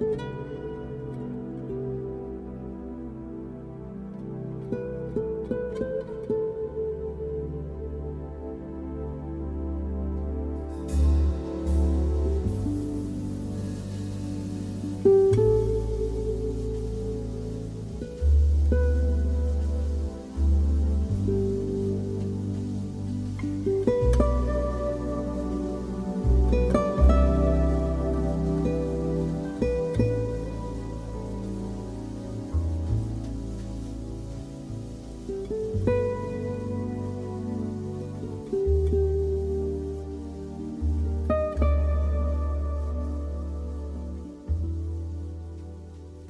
Música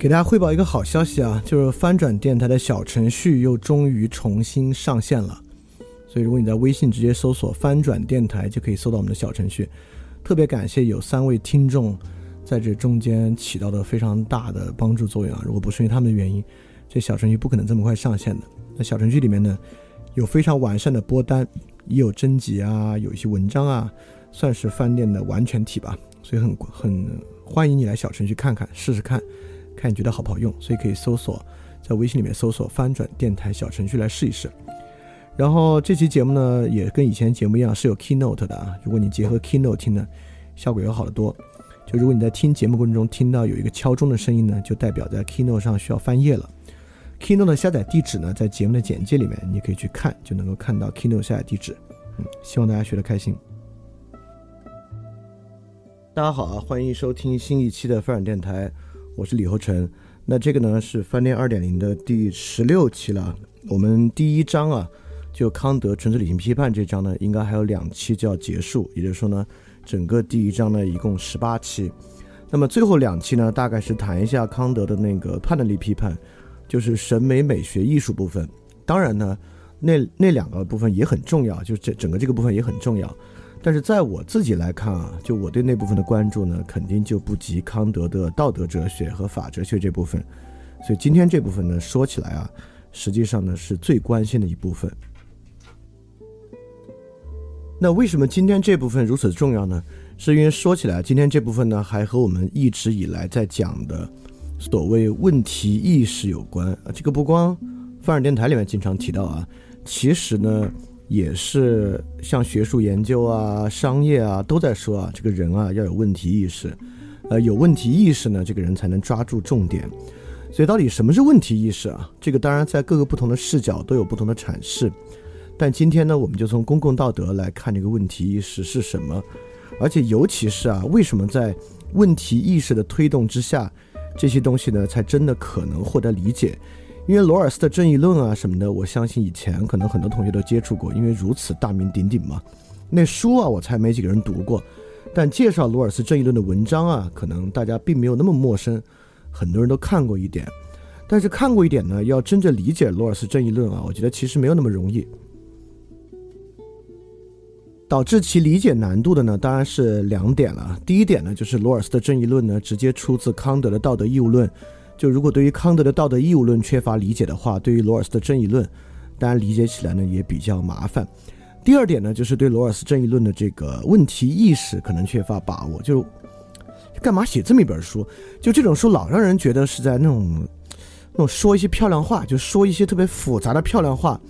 给大家汇报一个好消息啊，就是翻转电台的小程序又终于重新上线了。所以如果你在微信直接搜索“翻转电台”，就可以搜到我们的小程序。特别感谢有三位听众在这中间起到的非常大的帮助作用啊！如果不是因为他们的原因，这小程序不可能这么快上线的。那小程序里面呢，有非常完善的播单，也有征集啊，有一些文章啊，算是饭店的完全体吧。所以很很欢迎你来小程序看看，试试看。看你觉得好不好用，所以可以搜索在微信里面搜索“翻转电台”小程序来试一试。然后这期节目呢，也跟以前节目一样是有 Keynote 的啊。如果你结合 Keynote 听呢，效果要好得多。就如果你在听节目过程中听到有一个敲钟的声音呢，就代表在 Keynote 上需要翻页了。Keynote 的下载地址呢，在节目的简介里面，你可以去看，就能够看到 Keynote 下载地址。嗯，希望大家学得开心。大家好啊，欢迎收听新一期的翻转电台。我是李厚成，那这个呢是翻店二点零的第十六期了。我们第一章啊，就康德纯粹理性批判这章呢，应该还有两期就要结束。也就是说呢，整个第一章呢一共十八期。那么最后两期呢，大概是谈一下康德的那个判断力批判，就是审美、美学、艺术部分。当然呢，那那两个部分也很重要，就这整个这个部分也很重要。但是在我自己来看啊，就我对那部分的关注呢，肯定就不及康德的道德哲学和法哲学这部分。所以今天这部分呢，说起来啊，实际上呢是最关心的一部分。那为什么今天这部分如此重要呢？是因为说起来，今天这部分呢，还和我们一直以来在讲的所谓问题意识有关。这个不光范尔电台里面经常提到啊，其实呢。也是像学术研究啊、商业啊都在说啊，这个人啊要有问题意识，呃，有问题意识呢，这个人才能抓住重点。所以到底什么是问题意识啊？这个当然在各个不同的视角都有不同的阐释。但今天呢，我们就从公共道德来看这个问题意识是什么，而且尤其是啊，为什么在问题意识的推动之下，这些东西呢，才真的可能获得理解。因为罗尔斯的正义论啊什么的，我相信以前可能很多同学都接触过，因为如此大名鼎鼎嘛。那书啊，我才没几个人读过，但介绍罗尔斯正义论的文章啊，可能大家并没有那么陌生，很多人都看过一点。但是看过一点呢，要真正理解罗尔斯正义论啊，我觉得其实没有那么容易。导致其理解难度的呢，当然是两点了。第一点呢，就是罗尔斯的正义论呢，直接出自康德的道德义务论。就如果对于康德的道德义务论缺乏理解的话，对于罗尔斯的正义论，当然理解起来呢也比较麻烦。第二点呢，就是对罗尔斯正义论的这个问题意识可能缺乏把握。就干嘛写这么一本书？就这种书老让人觉得是在那种那种说一些漂亮话，就说一些特别复杂的漂亮话。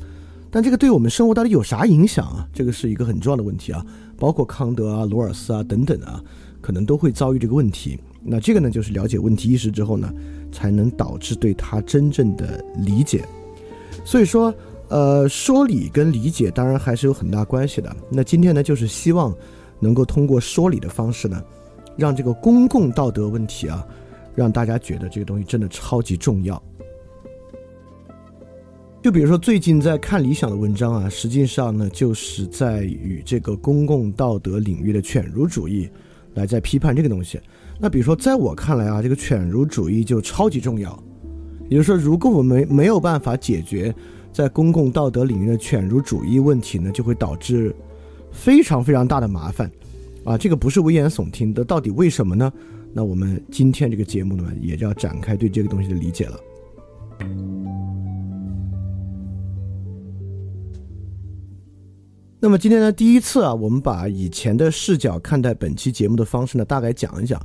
但这个对我们生活到底有啥影响啊？这个是一个很重要的问题啊！包括康德啊、罗尔斯啊等等啊，可能都会遭遇这个问题。那这个呢，就是了解问题意识之后呢，才能导致对他真正的理解。所以说，呃，说理跟理解当然还是有很大关系的。那今天呢，就是希望能够通过说理的方式呢，让这个公共道德问题啊，让大家觉得这个东西真的超级重要。就比如说最近在看理想的文章啊，实际上呢，就是在与这个公共道德领域的犬儒主义来在批判这个东西。那比如说在我看来啊，这个犬儒主义就超级重要。也就是说，如果我们没没有办法解决在公共道德领域的犬儒主义问题呢，就会导致非常非常大的麻烦。啊，这个不是危言耸听的，到底为什么呢？那我们今天这个节目呢，也就要展开对这个东西的理解了。那么今天呢，第一次啊，我们把以前的视角看待本期节目的方式呢，大概讲一讲，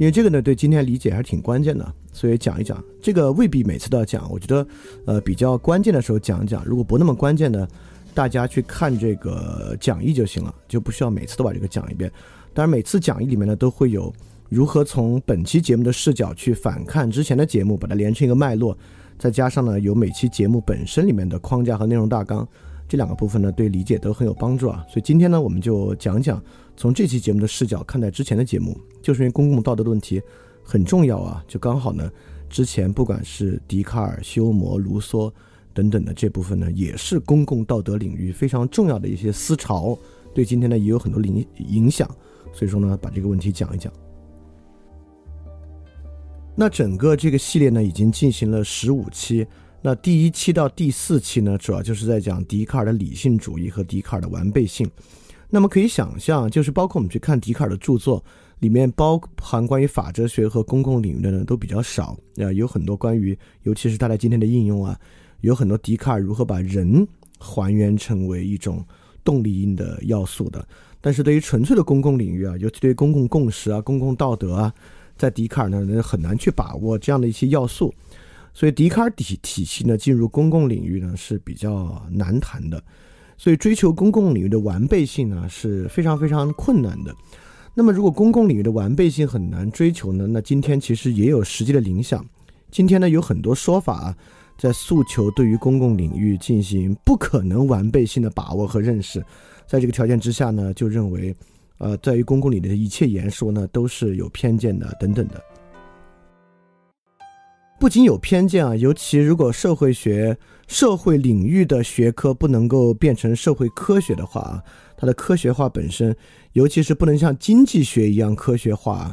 因为这个呢，对今天理解还是挺关键的，所以讲一讲。这个未必每次都要讲，我觉得，呃，比较关键的时候讲一讲。如果不那么关键的，大家去看这个讲义就行了，就不需要每次都把这个讲一遍。当然，每次讲义里面呢，都会有如何从本期节目的视角去反看之前的节目，把它连成一个脉络，再加上呢，有每期节目本身里面的框架和内容大纲。这两个部分呢，对理解都很有帮助啊。所以今天呢，我们就讲讲从这期节目的视角看待之前的节目，就是因为公共道德的问题很重要啊。就刚好呢，之前不管是笛卡尔、休谟、卢梭等等的这部分呢，也是公共道德领域非常重要的一些思潮，对今天呢也有很多影影响。所以说呢，把这个问题讲一讲。那整个这个系列呢，已经进行了十五期。那第一期到第四期呢，主要就是在讲笛卡尔的理性主义和笛卡尔的完备性。那么可以想象，就是包括我们去看笛卡尔的著作，里面包含关于法哲学和公共领域的呢都比较少啊，有很多关于，尤其是他在今天的应用啊，有很多笛卡尔如何把人还原成为一种动力因的要素的。但是对于纯粹的公共领域啊，尤其对于公共共识啊、公共道德啊，在笛卡尔呢很难去把握这样的一些要素。所以笛卡尔体体系呢，进入公共领域呢是比较难谈的，所以追求公共领域的完备性呢是非常非常困难的。那么如果公共领域的完备性很难追求呢，那今天其实也有实际的影响。今天呢有很多说法啊在诉求对于公共领域进行不可能完备性的把握和认识，在这个条件之下呢，就认为，呃，在于公共领域的一切言说呢都是有偏见的等等的。不仅有偏见啊，尤其如果社会学、社会领域的学科不能够变成社会科学的话啊，它的科学化本身，尤其是不能像经济学一样科学化，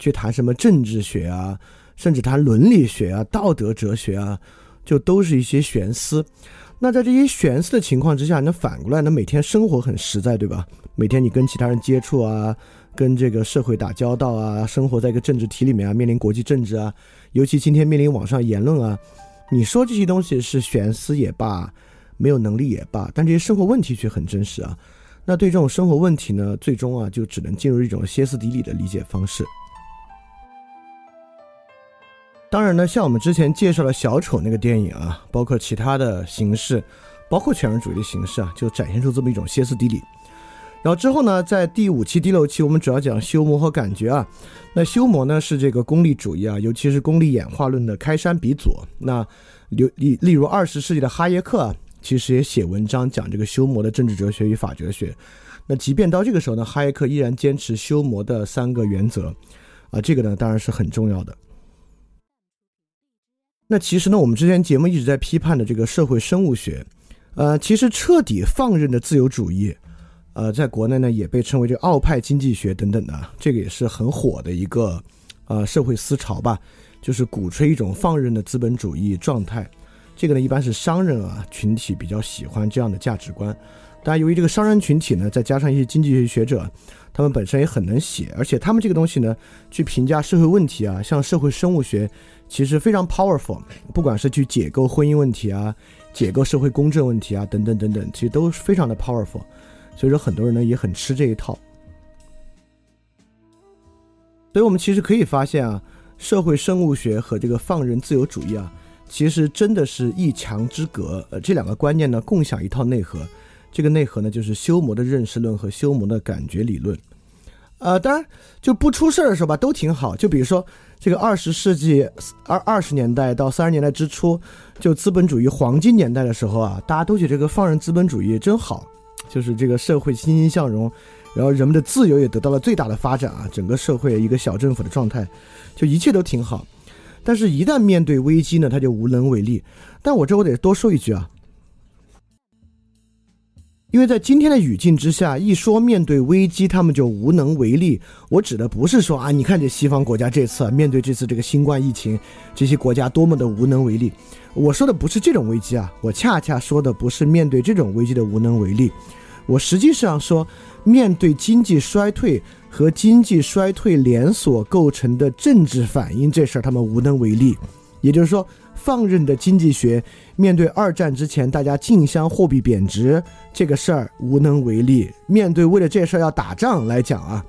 去谈什么政治学啊，甚至谈伦理学啊、道德哲学啊，就都是一些玄思。那在这些玄思的情况之下，那反过来，那每天生活很实在，对吧？每天你跟其他人接触啊，跟这个社会打交道啊，生活在一个政治体里面啊，面临国际政治啊。尤其今天面临网上言论啊，你说这些东西是玄思也罢，没有能力也罢，但这些生活问题却很真实啊。那对这种生活问题呢，最终啊就只能进入一种歇斯底里的理解方式。当然呢，像我们之前介绍的小丑那个电影啊，包括其他的形式，包括全人主义的形式啊，就展现出这么一种歇斯底里。然后之后呢，在第五期、第六期，我们主要讲修魔和感觉啊。那修魔呢是这个功利主义啊，尤其是功利演化论的开山鼻祖。那例例例如二十世纪的哈耶克啊，其实也写文章讲这个修魔的政治哲学与法哲学。那即便到这个时候呢，哈耶克依然坚持修魔的三个原则啊，这个呢当然是很重要的。那其实呢，我们之前节目一直在批判的这个社会生物学，呃，其实彻底放任的自由主义，呃，在国内呢也被称为这个奥派经济学等等的，这个也是很火的一个呃社会思潮吧，就是鼓吹一种放任的资本主义状态。这个呢，一般是商人啊群体比较喜欢这样的价值观。当然，由于这个商人群体呢，再加上一些经济学学者。他们本身也很能写，而且他们这个东西呢，去评价社会问题啊，像社会生物学，其实非常 powerful。不管是去解构婚姻问题啊，解构社会公正问题啊，等等等等，其实都非常的 powerful。所以说，很多人呢也很吃这一套。所以我们其实可以发现啊，社会生物学和这个放任自由主义啊，其实真的是一墙之隔。呃，这两个观念呢，共享一套内核。这个内核呢，就是修谟的认识论和修谟的感觉理论，呃，当然就不出事儿的时候吧，都挺好。就比如说这个二十世纪二二十年代到三十年代之初，就资本主义黄金年代的时候啊，大家都觉得这个放任资本主义真好，就是这个社会欣欣向荣，然后人们的自由也得到了最大的发展啊，整个社会一个小政府的状态，就一切都挺好。但是，一旦面对危机呢，他就无能为力。但我这我得多说一句啊。因为在今天的语境之下，一说面对危机，他们就无能为力。我指的不是说啊，你看这西方国家这次面对这次这个新冠疫情，这些国家多么的无能为力。我说的不是这种危机啊，我恰恰说的不是面对这种危机的无能为力。我实际上说，面对经济衰退和经济衰退连锁构成的政治反应这事儿，他们无能为力。也就是说。放任的经济学面对二战之前大家竞相货币贬值这个事儿无能为力。面对为了这事儿要打仗来讲啊，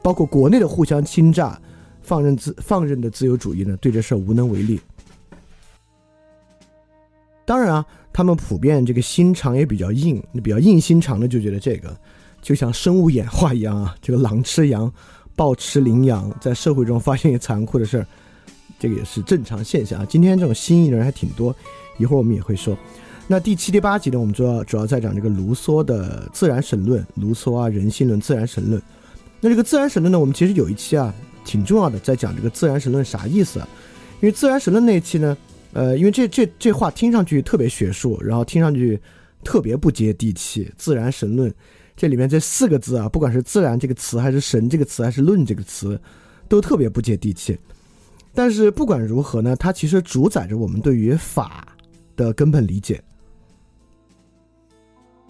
包括国内的互相侵占，放任自放任的自由主义呢，对这事儿无能为力。当然啊，他们普遍这个心肠也比较硬，比较硬心肠的就觉得这个就像生物演化一样啊，这个狼吃羊，豹吃羚羊，在社会中发现一些残酷的事儿。这个也是正常现象啊。今天这种新意的人还挺多，一会儿我们也会说。那第七、第八集呢，我们主要主要在讲这个卢梭的自然神论，卢梭啊，人性论、自然神论。那这个自然神论呢，我们其实有一期啊，挺重要的，在讲这个自然神论啥意思。因为自然神论那一期呢，呃，因为这这这话听上去特别学术，然后听上去特别不接地气。自然神论这里面这四个字啊，不管是自然这个词，还是神这个词，还是论这个词，都特别不接地气。但是不管如何呢，它其实主宰着我们对于法的根本理解。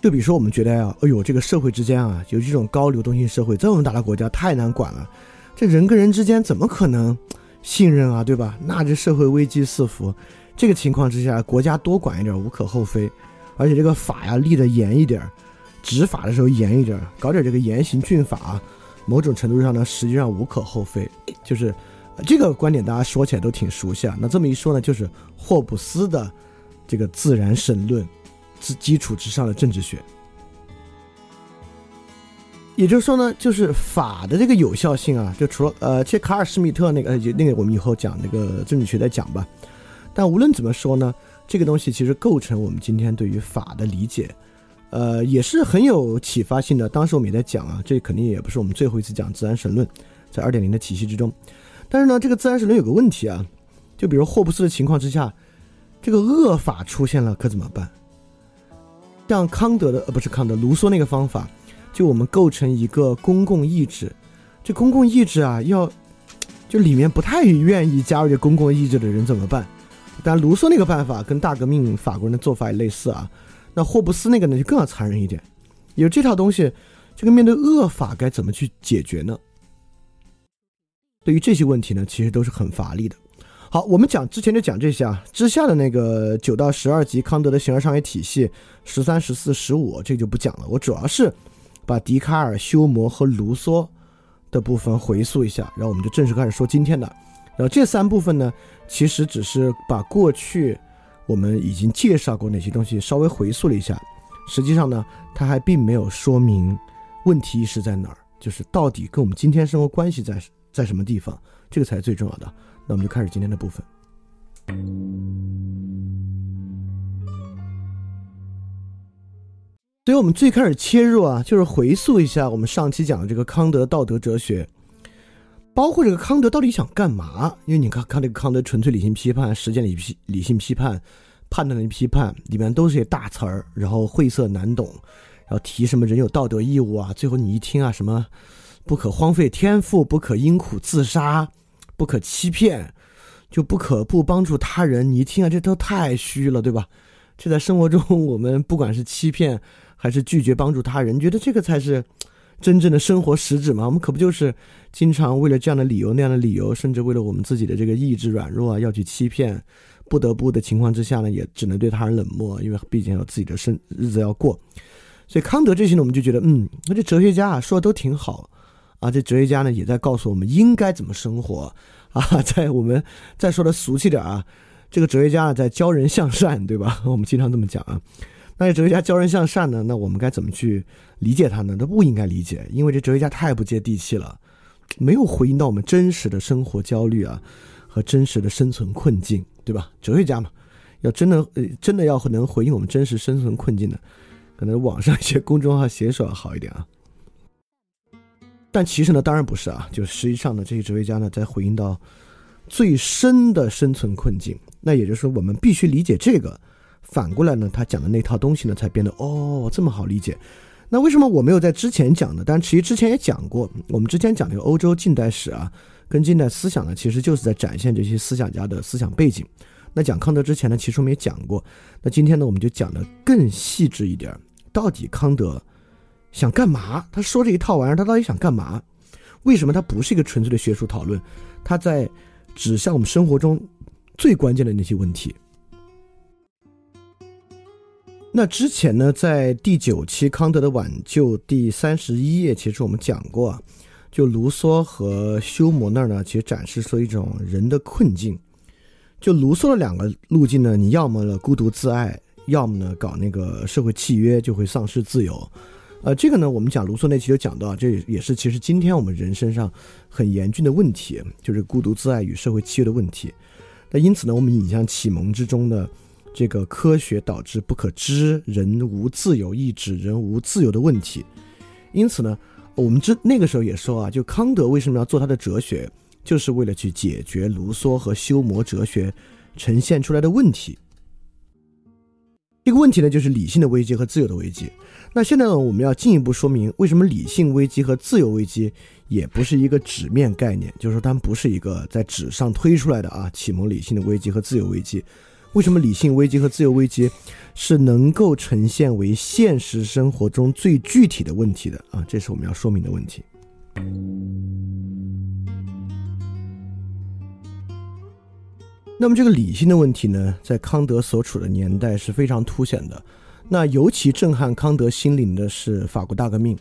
就比如说，我们觉得呀，哎呦，这个社会之间啊，有这种高流动性社会，这么大的国家太难管了，这人跟人之间怎么可能信任啊，对吧？那这社会危机四伏，这个情况之下，国家多管一点无可厚非，而且这个法呀立的严一点，执法的时候严一点，搞点这个严刑峻法，某种程度上呢，实际上无可厚非，就是。这个观点大家说起来都挺熟悉啊。那这么一说呢，就是霍布斯的这个自然神论之基础之上的政治学。也就是说呢，就是法的这个有效性啊，就除了呃，其实卡尔施密特那个呃，那个我们以后讲那个政治学再讲吧。但无论怎么说呢，这个东西其实构成我们今天对于法的理解，呃，也是很有启发性的。当时我们也在讲啊，这肯定也不是我们最后一次讲自然神论，在二点零的体系之中。但是呢，这个自然神论有个问题啊，就比如霍布斯的情况之下，这个恶法出现了可怎么办？像康德的呃不是康德，卢梭那个方法，就我们构成一个公共意志，这公共意志啊，要就里面不太愿意加入这公共意志的人怎么办？但卢梭那个办法跟大革命法国人的做法也类似啊。那霍布斯那个呢就更要残忍一点，有这套东西，这个面对恶法该怎么去解决呢？对于这些问题呢，其实都是很乏力的。好，我们讲之前就讲这些啊，之下的那个九到十二集康德的形而上学体系，十三、十四、十五，这就不讲了。我主要是把笛卡尔、休谟和卢梭的部分回溯一下，然后我们就正式开始说今天的。然后这三部分呢，其实只是把过去我们已经介绍过哪些东西稍微回溯了一下，实际上呢，它还并没有说明问题是在哪儿，就是到底跟我们今天生活关系在。在什么地方？这个才是最重要的。那我们就开始今天的部分。所以，我们最开始切入啊，就是回溯一下我们上期讲的这个康德道德哲学。包括这个康德到底想干嘛？因为你看看这个康德纯粹理性批判、实践理批理性批判、判断力批判里面都是些大词儿，然后晦涩难懂，然后提什么人有道德义务啊，最后你一听啊，什么不可荒废天赋，不可因苦自杀，不可欺骗，就不可不帮助他人。你一听啊，这都太虚了，对吧？这在生活中，我们不管是欺骗还是拒绝帮助他人，觉得这个才是。真正的生活实质嘛，我们可不就是经常为了这样的理由那样的理由，甚至为了我们自己的这个意志软弱啊，要去欺骗，不得不的情况之下呢，也只能对他人冷漠，因为毕竟有自己的生日子要过。所以康德这些呢，我们就觉得，嗯，那这哲学家啊说的都挺好啊，这哲学家呢也在告诉我们应该怎么生活啊，在我们再说的俗气点啊，这个哲学家在教人向善，对吧？我们经常这么讲啊。那这哲学家教人向善呢？那我们该怎么去理解他呢？他不应该理解，因为这哲学家太不接地气了，没有回应到我们真实的生活焦虑啊和真实的生存困境，对吧？哲学家嘛，要真的真的要能回应我们真实生存困境的，可能网上一些公众号写手要好一点啊。但其实呢，当然不是啊，就是实际上呢，这些哲学家呢在回应到最深的生存困境，那也就是说，我们必须理解这个。反过来呢，他讲的那套东西呢，才变得哦这么好理解。那为什么我没有在之前讲呢？但其实之前也讲过，我们之前讲这个欧洲近代史啊，跟近代思想呢，其实就是在展现这些思想家的思想背景。那讲康德之前呢，其实我们也讲过。那今天呢，我们就讲的更细致一点，到底康德想干嘛？他说这一套玩意儿，他到底想干嘛？为什么他不是一个纯粹的学术讨论？他在指向我们生活中最关键的那些问题。那之前呢，在第九期康德的挽救第三十一页，其实我们讲过，就卢梭和休谟那儿呢，其实展示出一种人的困境。就卢梭的两个路径呢，你要么呢孤独自爱，要么呢搞那个社会契约，就会丧失自由。呃，这个呢，我们讲卢梭那期就讲到，这也是其实今天我们人身上很严峻的问题，就是孤独自爱与社会契约的问题。那因此呢，我们引向启蒙之中的。这个科学导致不可知，人无自由意志，人无自由的问题。因此呢，我们之那个时候也说啊，就康德为什么要做他的哲学，就是为了去解决卢梭和休谟哲学呈现出来的问题。这个问题呢，就是理性的危机和自由的危机。那现在呢，我们要进一步说明，为什么理性危机和自由危机也不是一个纸面概念，就是说它们不是一个在纸上推出来的啊，启蒙理性的危机和自由危机。为什么理性危机和自由危机是能够呈现为现实生活中最具体的问题的啊？这是我们要说明的问题。那么这个理性的问题呢，在康德所处的年代是非常凸显的。那尤其震撼康德心灵的是法国大革命。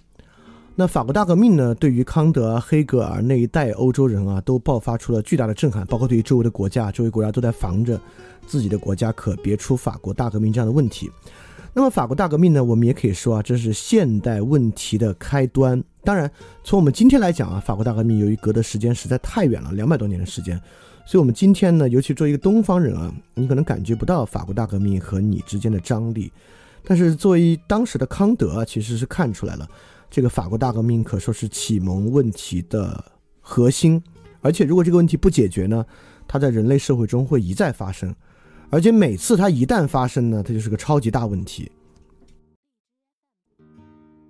那法国大革命呢，对于康德、黑格尔那一代欧洲人啊，都爆发出了巨大的震撼，包括对于周围的国家，周围国家都在防着自己的国家可别出法国大革命这样的问题。那么法国大革命呢，我们也可以说啊，这是现代问题的开端。当然，从我们今天来讲啊，法国大革命由于隔的时间实在太远了，两百多年的时间，所以我们今天呢，尤其作为一个东方人啊，你可能感觉不到法国大革命和你之间的张力。但是作为当时的康德啊，其实是看出来了。这个法国大革命可说是启蒙问题的核心，而且如果这个问题不解决呢，它在人类社会中会一再发生，而且每次它一旦发生呢，它就是个超级大问题。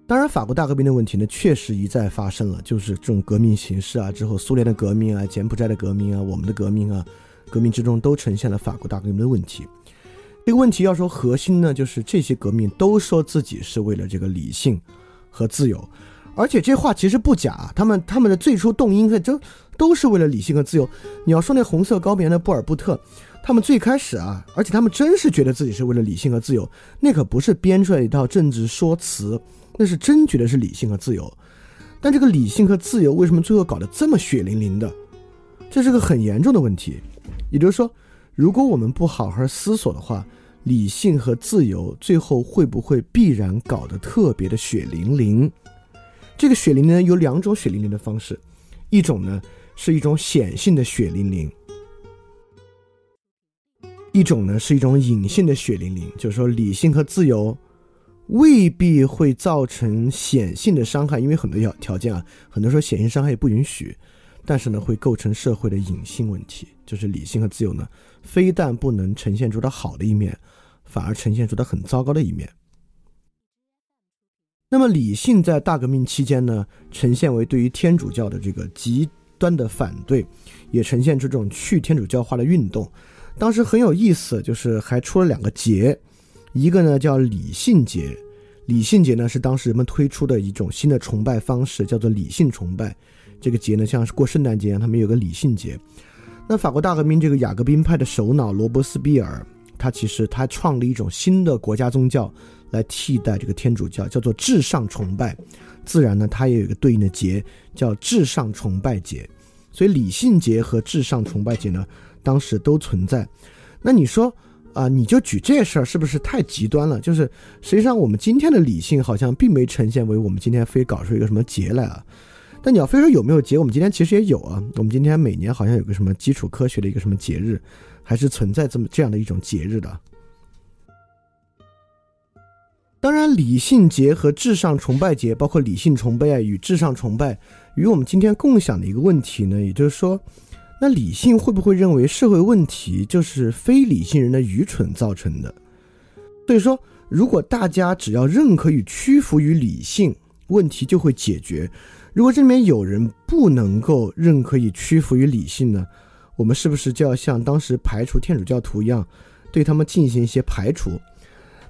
当然，法国大革命的问题呢，确实一再发生了，就是这种革命形式啊，之后苏联的革命啊，柬埔寨的革命啊，我们的革命啊，革命之中都呈现了法国大革命的问题。这个问题要说核心呢，就是这些革命都说自己是为了这个理性。和自由，而且这话其实不假，他们他们的最初动因都都是为了理性和自由。你要说那红色高棉的布尔布特，他们最开始啊，而且他们真是觉得自己是为了理性和自由，那可不是编出来一套政治说辞，那是真觉得是理性和自由。但这个理性和自由为什么最后搞得这么血淋淋的？这是个很严重的问题。也就是说，如果我们不好好思索的话，理性和自由最后会不会必然搞得特别的血淋淋？这个血淋淋有两种血淋淋的方式，一种呢是一种显性的血淋淋，一种呢是一种隐性的血淋淋。就是说，理性和自由未必会造成显性的伤害，因为很多条条件啊，很多时候显性伤害也不允许。但是呢，会构成社会的隐性问题，就是理性和自由呢，非但不能呈现出它好的一面，反而呈现出它很糟糕的一面。那么，理性在大革命期间呢，呈现为对于天主教的这个极端的反对，也呈现出这种去天主教化的运动。当时很有意思，就是还出了两个节，一个呢叫理性节，理性节呢是当时人们推出的一种新的崇拜方式，叫做理性崇拜。这个节呢，像是过圣诞节，他们有个理性节。那法国大革命这个雅各宾派的首脑罗伯斯庇尔，他其实他创立一种新的国家宗教来替代这个天主教，叫做至上崇拜。自然呢，它也有一个对应的节，叫至上崇拜节。所以理性节和至上崇拜节呢，当时都存在。那你说啊，你就举这事儿是不是太极端了？就是实际上我们今天的理性好像并没呈现为我们今天非搞出一个什么节来啊。但你要非说有没有节，我们今天其实也有啊。我们今天每年好像有个什么基础科学的一个什么节日，还是存在这么这样的一种节日的。当然，理性节和至上崇拜节，包括理性崇拜与至上崇拜，与我们今天共享的一个问题呢，也就是说，那理性会不会认为社会问题就是非理性人的愚蠢造成的？所以说，如果大家只要认可与屈服于理性，问题就会解决。如果这里面有人不能够认可以屈服于理性呢？我们是不是就要像当时排除天主教徒一样，对他们进行一些排除？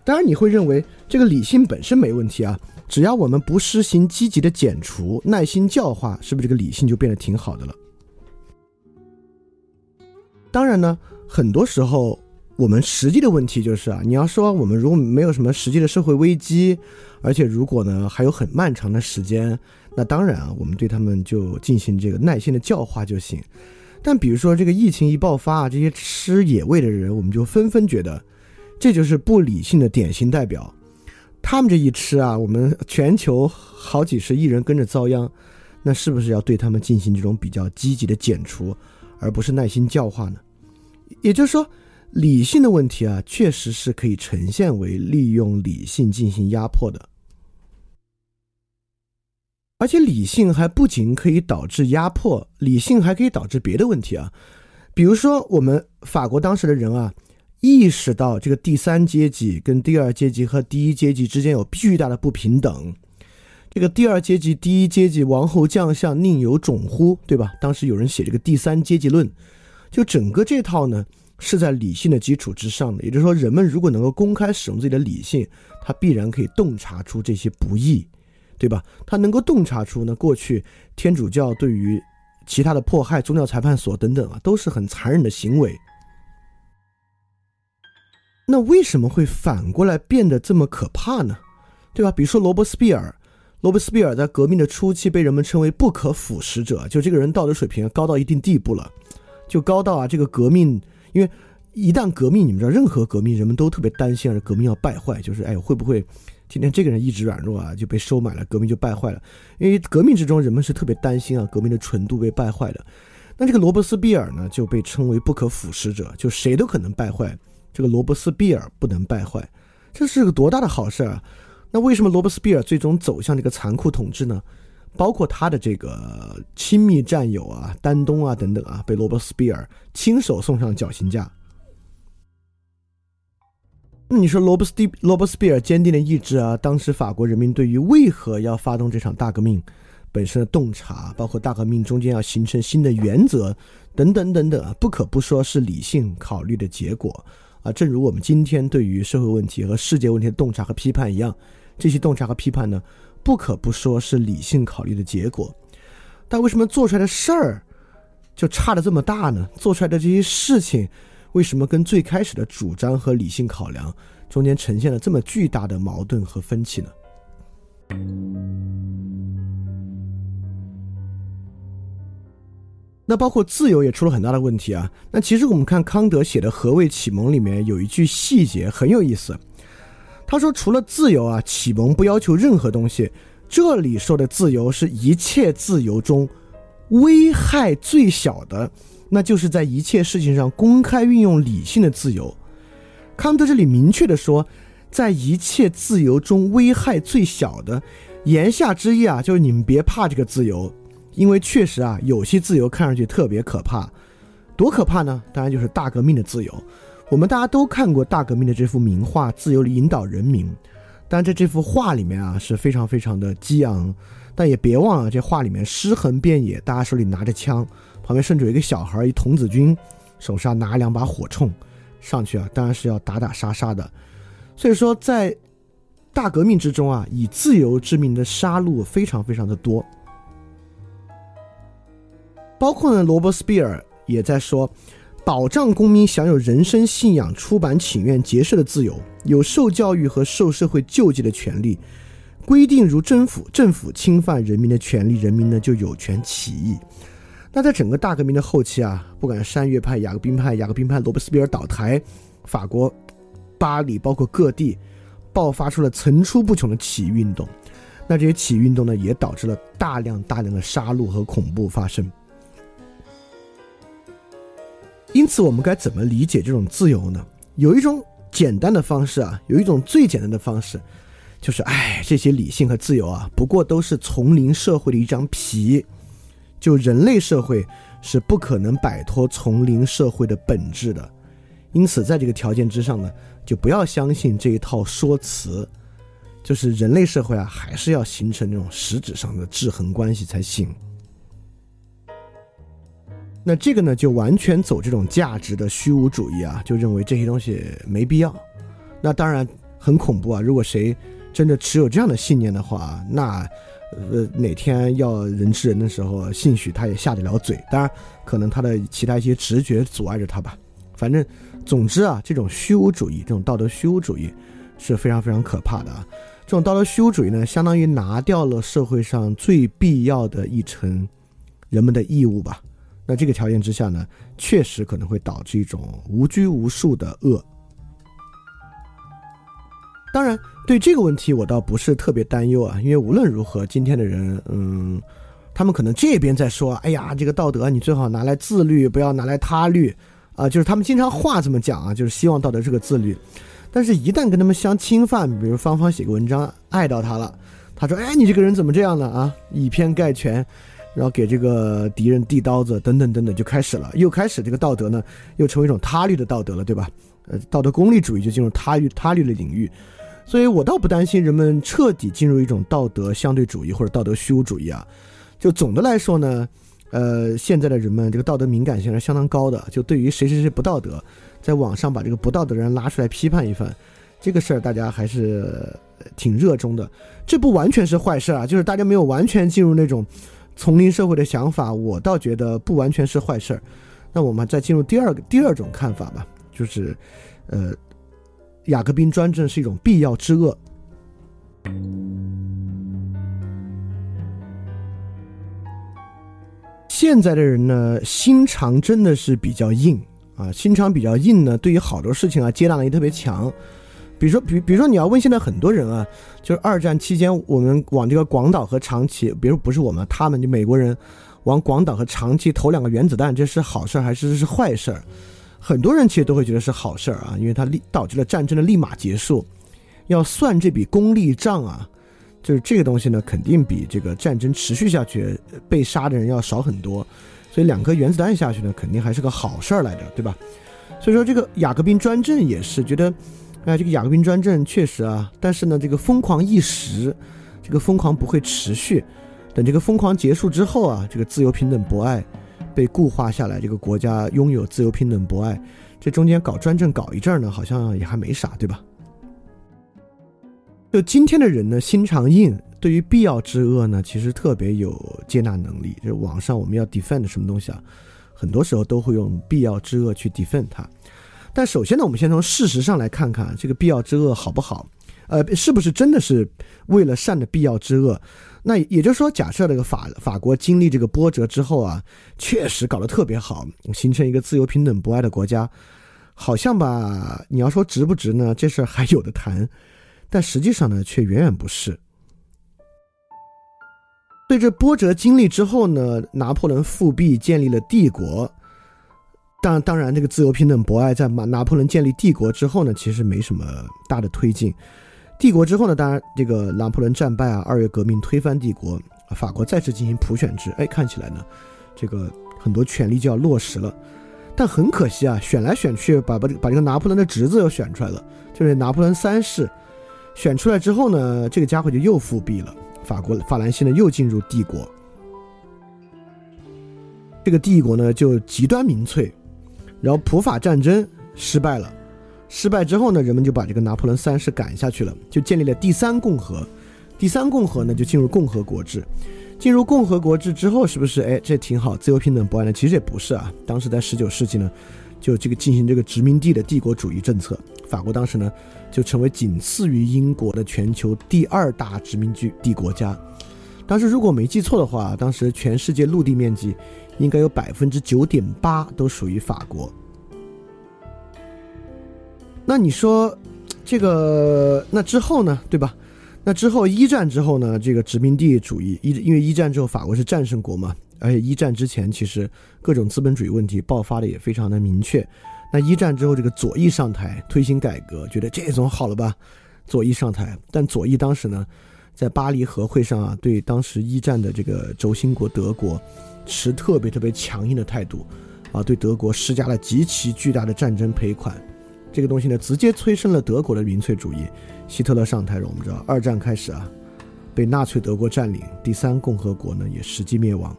当然，你会认为这个理性本身没问题啊，只要我们不施行积极的减除、耐心教化，是不是这个理性就变得挺好的了？当然呢，很多时候我们实际的问题就是啊，你要说我们如果没有什么实际的社会危机，而且如果呢还有很漫长的时间。那当然啊，我们对他们就进行这个耐心的教化就行。但比如说这个疫情一爆发啊，这些吃野味的人，我们就纷纷觉得这就是不理性的典型代表。他们这一吃啊，我们全球好几十亿人跟着遭殃。那是不是要对他们进行这种比较积极的减除，而不是耐心教化呢？也就是说，理性的问题啊，确实是可以呈现为利用理性进行压迫的。而且理性还不仅可以导致压迫，理性还可以导致别的问题啊。比如说，我们法国当时的人啊，意识到这个第三阶级跟第二阶级和第一阶级之间有巨大的不平等。这个第二阶级、第一阶级，王侯将相宁有种乎？对吧？当时有人写这个第三阶级论，就整个这套呢是在理性的基础之上的。也就是说，人们如果能够公开使用自己的理性，他必然可以洞察出这些不义。对吧？他能够洞察出呢，过去天主教对于其他的迫害、宗教裁判所等等啊，都是很残忍的行为。那为什么会反过来变得这么可怕呢？对吧？比如说罗伯斯庇尔，罗伯斯庇尔在革命的初期被人们称为不可腐蚀者，就这个人道德水平高到一定地步了，就高到啊，这个革命，因为一旦革命，你们知道，任何革命人们都特别担心啊，革命要败坏，就是哎，会不会？今天这个人一直软弱啊，就被收买了，革命就败坏了。因为革命之中，人们是特别担心啊，革命的纯度被败坏的。那这个罗伯斯庇尔呢，就被称为不可腐蚀者，就谁都可能败坏，这个罗伯斯庇尔不能败坏，这是个多大的好事啊！那为什么罗伯斯庇尔最终走向这个残酷统治呢？包括他的这个亲密战友啊，丹东啊等等啊，被罗伯斯庇尔亲手送上绞刑架。那你说罗伯斯蒂罗伯斯庇尔坚定的意志啊，当时法国人民对于为何要发动这场大革命本身的洞察，包括大革命中间要形成新的原则等等等等啊，不可不说是理性考虑的结果啊。正如我们今天对于社会问题和世界问题的洞察和批判一样，这些洞察和批判呢，不可不说是理性考虑的结果。但为什么做出来的事儿就差的这么大呢？做出来的这些事情。为什么跟最开始的主张和理性考量中间呈现了这么巨大的矛盾和分歧呢？那包括自由也出了很大的问题啊。那其实我们看康德写的《何谓启蒙》里面有一句细节很有意思，他说除了自由啊，启蒙不要求任何东西。这里说的自由是一切自由中危害最小的。那就是在一切事情上公开运用理性的自由。康德这里明确的说，在一切自由中危害最小的，言下之意啊，就是你们别怕这个自由，因为确实啊，有些自由看上去特别可怕，多可怕呢？当然就是大革命的自由。我们大家都看过大革命的这幅名画《自由引导人民》，但在这幅画里面啊，是非常非常的激昂。但也别忘了，这画里面尸横遍野，大家手里拿着枪，旁边甚至有一个小孩，一童子军，手上拿两把火铳，上去啊，当然是要打打杀杀的。所以说，在大革命之中啊，以自由之名的杀戮非常非常的多。包括呢，罗伯斯庇尔也在说，保障公民享有人身信仰、出版请愿、结社的自由，有受教育和受社会救济的权利。规定如政府政府侵犯人民的权利，人民呢就有权起义。那在整个大革命的后期啊，不管是山岳派、雅各宾派、雅各宾派、罗伯斯庇尔倒台，法国巴黎包括各地爆发出了层出不穷的起义运动。那这些起义运动呢，也导致了大量大量的杀戮和恐怖发生。因此，我们该怎么理解这种自由呢？有一种简单的方式啊，有一种最简单的方式。就是，哎，这些理性和自由啊，不过都是丛林社会的一张皮。就人类社会是不可能摆脱丛林社会的本质的。因此，在这个条件之上呢，就不要相信这一套说辞。就是人类社会啊，还是要形成那种实质上的制衡关系才行。那这个呢，就完全走这种价值的虚无主义啊，就认为这些东西没必要。那当然很恐怖啊，如果谁。真的持有这样的信念的话，那，呃，哪天要人吃人的时候，兴许他也下得了嘴。当然，可能他的其他一些直觉阻碍着他吧。反正，总之啊，这种虚无主义，这种道德虚无主义，是非常非常可怕的啊。这种道德虚无主义呢，相当于拿掉了社会上最必要的一层人们的义务吧。那这个条件之下呢，确实可能会导致一种无拘无束的恶。当然，对这个问题我倒不是特别担忧啊，因为无论如何，今天的人，嗯，他们可能这边在说，哎呀，这个道德你最好拿来自律，不要拿来他律，啊，就是他们经常话这么讲啊，就是希望道德是个自律，但是，一旦跟他们相侵犯，比如芳芳写个文章爱到他了，他说，哎，你这个人怎么这样呢？啊，以偏概全，然后给这个敌人递刀子，等等等等，就开始了，又开始这个道德呢，又成为一种他律的道德了，对吧？呃，道德功利主义就进入他律他律的领域。所以我倒不担心人们彻底进入一种道德相对主义或者道德虚无主义啊，就总的来说呢，呃，现在的人们这个道德敏感性是相当高的，就对于谁谁谁不道德，在网上把这个不道德的人拉出来批判一番，这个事儿大家还是挺热衷的。这不完全是坏事啊，就是大家没有完全进入那种丛林社会的想法，我倒觉得不完全是坏事儿。那我们再进入第二个第二种看法吧，就是，呃。雅各宾专政是一种必要之恶。现在的人呢，心肠真的是比较硬啊，心肠比较硬呢，对于好多事情啊，接纳能力特别强。比如说，比比如说，你要问现在很多人啊，就是二战期间我们往这个广岛和长崎，比如不是我们，他们就美国人往广岛和长崎投两个原子弹，这是好事还是是坏事儿？很多人其实都会觉得是好事儿啊，因为它立导致了战争的立马结束。要算这笔功利账啊，就是这个东西呢，肯定比这个战争持续下去被杀的人要少很多。所以两颗原子弹下去呢，肯定还是个好事儿来着，对吧？所以说这个雅各宾专政也是觉得，哎，这个雅各宾专政确实啊，但是呢，这个疯狂一时，这个疯狂不会持续。等这个疯狂结束之后啊，这个自由平等博爱。被固化下来，这个国家拥有自由、平等、博爱，这中间搞专政搞一阵儿呢，好像也还没啥，对吧？就今天的人呢，心肠硬，对于必要之恶呢，其实特别有接纳能力。就是网上我们要 defend 什么东西啊，很多时候都会用必要之恶去 defend 它。但首先呢，我们先从事实上来看看这个必要之恶好不好？呃，是不是真的是为了善的必要之恶？那也就是说，假设这个法法国经历这个波折之后啊，确实搞得特别好，形成一个自由、平等、博爱的国家，好像吧？你要说值不值呢？这事儿还有的谈，但实际上呢，却远远不是。对这波折经历之后呢，拿破仑复辟，建立了帝国。当当然，这个自由、平等、博爱，在拿拿破仑建立帝国之后呢，其实没什么大的推进。帝国之后呢，当然这个拿破仑战败啊，二月革命推翻帝国，法国再次进行普选制，哎，看起来呢，这个很多权利就要落实了。但很可惜啊，选来选去，把把把这个拿破仑的侄子又选出来了，就是拿破仑三世。选出来之后呢，这个家伙就又复辟了，法国法兰西呢又进入帝国。这个帝国呢就极端民粹，然后普法战争失败了，失败之后呢，人们就把这个拿破仑三世赶下去了，就建立了第三共和。第三共和呢就进入共和国制。进入共和国制之后，是不是哎，这挺好，自由平等不安的？其实也不是啊。当时在十九世纪呢，就这个进行这个殖民地的帝国主义政策。法国当时呢，就成为仅次于英国的全球第二大殖民地国家。当时如果没记错的话，当时全世界陆地面积应该有百分之九点八都属于法国。那你说这个那之后呢，对吧？那之后一战之后呢？这个殖民地主义一，因为一战之后法国是战胜国嘛，而且一战之前其实各种资本主义问题爆发的也非常的明确。那一战之后，这个左翼上台推行改革，觉得这总好了吧？左翼上台，但左翼当时呢，在巴黎和会上啊，对当时一战的这个轴心国德国持特别特别强硬的态度，啊，对德国施加了极其巨大的战争赔款。这个东西呢，直接催生了德国的民粹主义。希特勒上台了，我们知道，二战开始啊，被纳粹德国占领，第三共和国呢也实际灭亡。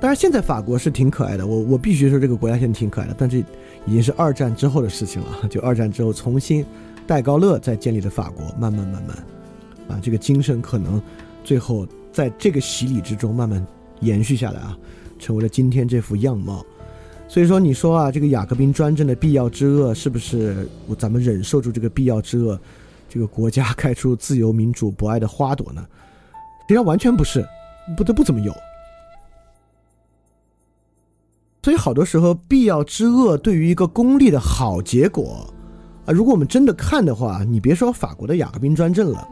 当然，现在法国是挺可爱的，我我必须说这个国家现在挺可爱的，但这已经是二战之后的事情了。就二战之后重新戴高乐在建立的法国，慢慢慢慢，啊，这个精神可能最后在这个洗礼之中慢慢延续下来啊，成为了今天这副样貌。所以说，你说啊，这个雅各宾专政的必要之恶，是不是咱们忍受住这个必要之恶，这个国家开出自由民主博爱的花朵呢？实际上完全不是，不，都不怎么有。所以好多时候，必要之恶对于一个功利的好结果啊，如果我们真的看的话，你别说法国的雅各宾专政了，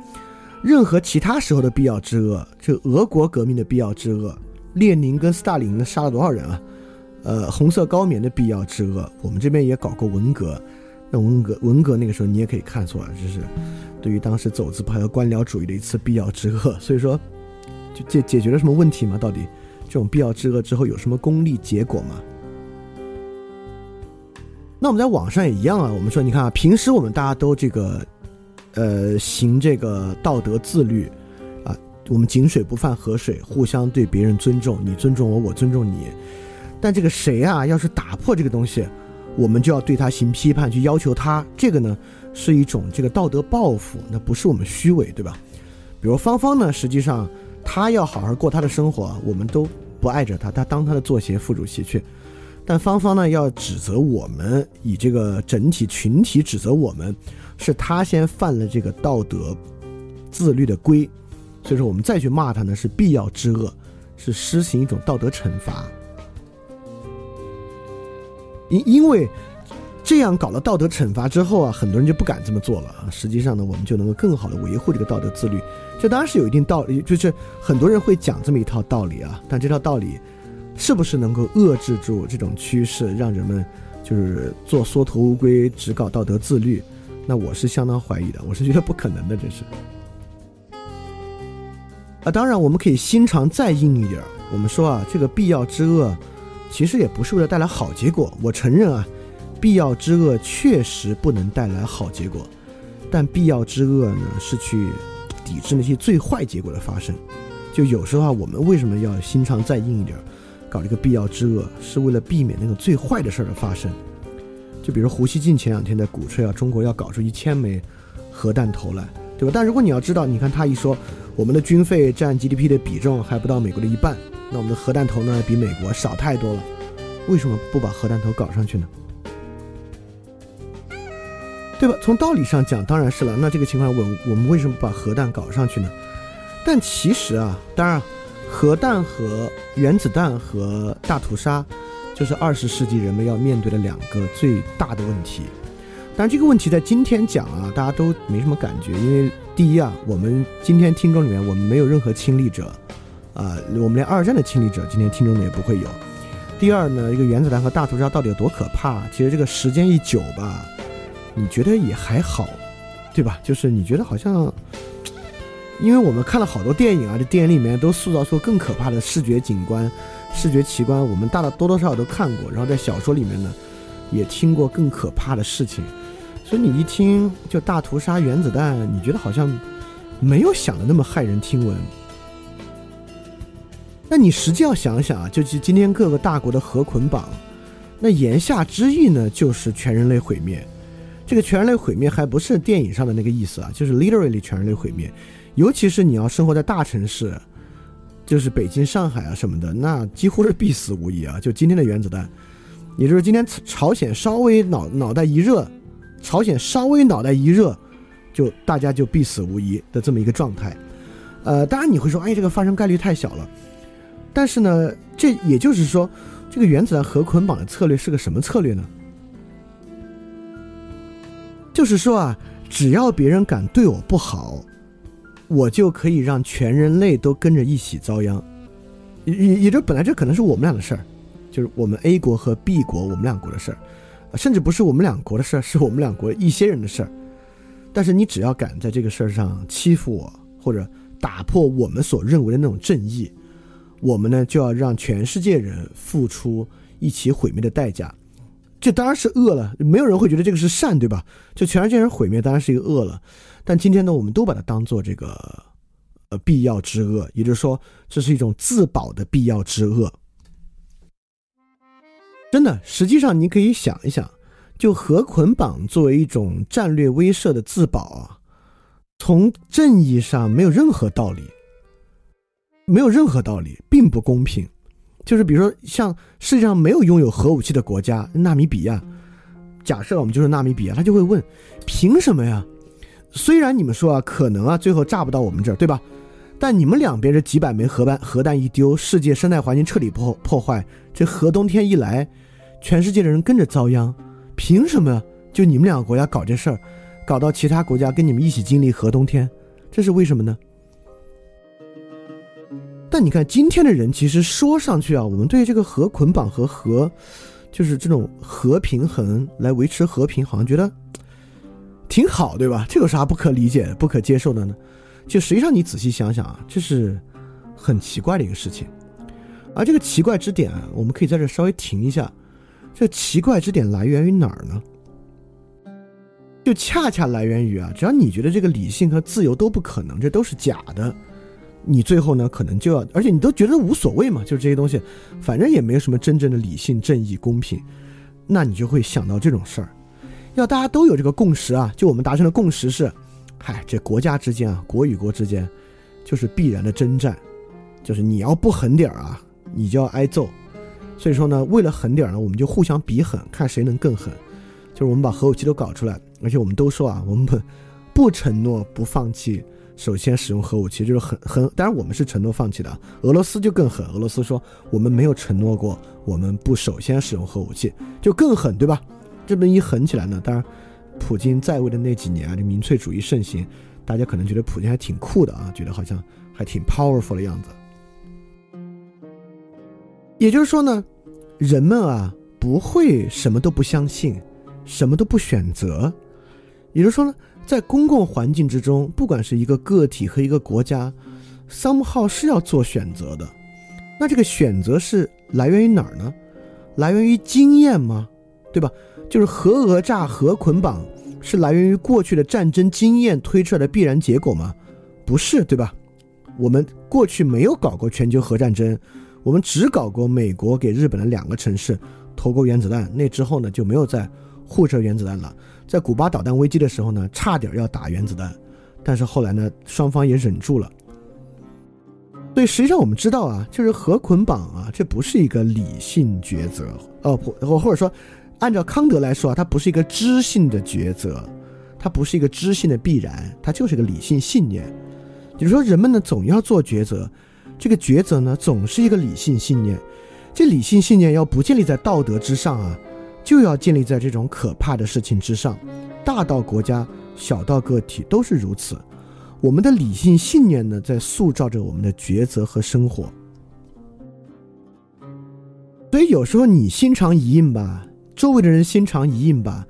任何其他时候的必要之恶，这俄国革命的必要之恶，列宁跟斯大林杀了多少人啊？呃，红色高棉的必要之恶，我们这边也搞过文革，那文革文革那个时候你也可以看出来，就是对于当时走资派和官僚主义的一次必要之恶。所以说，就解解决了什么问题吗？到底这种必要之恶之后有什么功利结果吗？那我们在网上也一样啊，我们说你看啊，平时我们大家都这个呃行这个道德自律啊，我们井水不犯河水，互相对别人尊重，你尊重我，我尊重你。但这个谁啊，要是打破这个东西，我们就要对他行批判，去要求他。这个呢，是一种这个道德报复，那不是我们虚伪，对吧？比如芳芳呢，实际上她要好好过她的生活，我们都不爱着她，她当她的作协副主席去。但芳芳呢，要指责我们，以这个整体群体指责我们，是她先犯了这个道德自律的规，所以说我们再去骂她呢，是必要之恶，是施行一种道德惩罚。因因为这样搞了道德惩罚之后啊，很多人就不敢这么做了啊。实际上呢，我们就能够更好的维护这个道德自律。这当然是有一定道理，就是很多人会讲这么一套道理啊。但这套道理是不是能够遏制住这种趋势，让人们就是做缩头乌龟，只搞道德自律？那我是相当怀疑的，我是觉得不可能的，这是。啊，当然我们可以心肠再硬一点，我们说啊，这个必要之恶。其实也不是为了带来好结果，我承认啊，必要之恶确实不能带来好结果，但必要之恶呢是去抵制那些最坏结果的发生。就有时候啊，我们为什么要心肠再硬一点，搞这个必要之恶，是为了避免那个最坏的事儿的发生。就比如胡锡进前两天在鼓吹啊，中国要搞出一千枚核弹头来，对吧？但如果你要知道，你看他一说，我们的军费占 GDP 的比重还不到美国的一半。那我们的核弹头呢，比美国少太多了，为什么不把核弹头搞上去呢？对吧？从道理上讲，当然是了。那这个情况，我我们为什么把核弹搞上去呢？但其实啊，当然，核弹和原子弹和大屠杀，就是二十世纪人们要面对的两个最大的问题。但这个问题在今天讲啊，大家都没什么感觉，因为第一啊，我们今天听众里面我们没有任何亲历者。啊，我们连二战的亲历者，今天听众们也不会有。第二呢，一个原子弹和大屠杀到底有多可怕？其实这个时间一久吧，你觉得也还好，对吧？就是你觉得好像因为我们看了好多电影啊，这电影里面都塑造出更可怕的视觉景观、视觉奇观，我们大大多多少少都看过。然后在小说里面呢，也听过更可怕的事情。所以你一听就大屠杀、原子弹，你觉得好像没有想的那么骇人听闻。那你实际要想想啊，就今天各个大国的核捆绑，那言下之意呢，就是全人类毁灭。这个全人类毁灭还不是电影上的那个意思啊，就是 literally 全人类毁灭。尤其是你要生活在大城市，就是北京、上海啊什么的，那几乎是必死无疑啊。就今天的原子弹，也就是今天朝鲜稍微脑脑袋一热，朝鲜稍微脑袋一热，就大家就必死无疑的这么一个状态。呃，当然你会说，哎，这个发生概率太小了。但是呢，这也就是说，这个原子弹核捆绑的策略是个什么策略呢？就是说啊，只要别人敢对我不好，我就可以让全人类都跟着一起遭殃。也也就本来这可能是我们俩的事儿，就是我们 A 国和 B 国我们两国的事儿，甚至不是我们两国的事儿，是我们两国一些人的事儿。但是你只要敢在这个事儿上欺负我，或者打破我们所认为的那种正义。我们呢就要让全世界人付出一起毁灭的代价，这当然是恶了，没有人会觉得这个是善，对吧？就全世界人毁灭当然是一个恶了，但今天呢，我们都把它当做这个呃必要之恶，也就是说，这是一种自保的必要之恶。真的，实际上你可以想一想，就核捆绑作为一种战略威慑的自保啊，从正义上没有任何道理。没有任何道理，并不公平。就是比如说，像世界上没有拥有核武器的国家，纳米比亚，假设我们就是纳米比亚，他就会问：凭什么呀？虽然你们说啊，可能啊，最后炸不到我们这儿，对吧？但你们两边这几百枚核弹，核弹一丢，世界生态环境彻底破破坏，这核冬天一来，全世界的人跟着遭殃。凭什么？就你们两个国家搞这事儿，搞到其他国家跟你们一起经历核冬天，这是为什么呢？但你看，今天的人其实说上去啊，我们对这个核捆绑和核，就是这种核平衡来维持和平，好像觉得挺好，对吧？这有啥不可理解、不可接受的呢？就实际上你仔细想想啊，这是很奇怪的一个事情。而这个奇怪之点，我们可以在这稍微停一下。这奇怪之点来源于哪儿呢？就恰恰来源于啊，只要你觉得这个理性和自由都不可能，这都是假的。你最后呢，可能就要，而且你都觉得无所谓嘛，就是这些东西，反正也没有什么真正的理性、正义、公平，那你就会想到这种事儿。要大家都有这个共识啊，就我们达成的共识是，嗨，这国家之间啊，国与国之间，就是必然的征战，就是你要不狠点儿啊，你就要挨揍。所以说呢，为了狠点呢，我们就互相比狠，看谁能更狠。就是我们把核武器都搞出来，而且我们都说啊，我们不不承诺不放弃。首先使用核武器就是很很，当然我们是承诺放弃的。俄罗斯就更狠，俄罗斯说我们没有承诺过，我们不首先使用核武器，就更狠，对吧？这么一狠起来呢，当然，普京在位的那几年啊，这民粹主义盛行，大家可能觉得普京还挺酷的啊，觉得好像还挺 powerful 的样子。也就是说呢，人们啊不会什么都不相信，什么都不选择。也就是说呢。在公共环境之中，不管是一个个体和一个国家，somehow 是要做选择的。那这个选择是来源于哪儿呢？来源于经验吗？对吧？就是核讹诈、核捆绑是来源于过去的战争经验推出来的必然结果吗？不是，对吧？我们过去没有搞过全球核战争，我们只搞过美国给日本的两个城市投过原子弹，那之后呢就没有再互射原子弹了。在古巴导弹危机的时候呢，差点要打原子弹，但是后来呢，双方也忍住了。所以实际上我们知道啊，就是核捆绑啊，这不是一个理性抉择，哦，或或者说，按照康德来说啊，它不是一个知性的抉择，它不是一个知性的必然，它就是一个理性信念。也就是说，人们呢总要做抉择，这个抉择呢总是一个理性信念，这理性信念要不建立在道德之上啊。就要建立在这种可怕的事情之上，大到国家，小到个体都是如此。我们的理性信念呢，在塑造着我们的抉择和生活。所以有时候你心肠一硬吧，周围的人心肠一硬吧，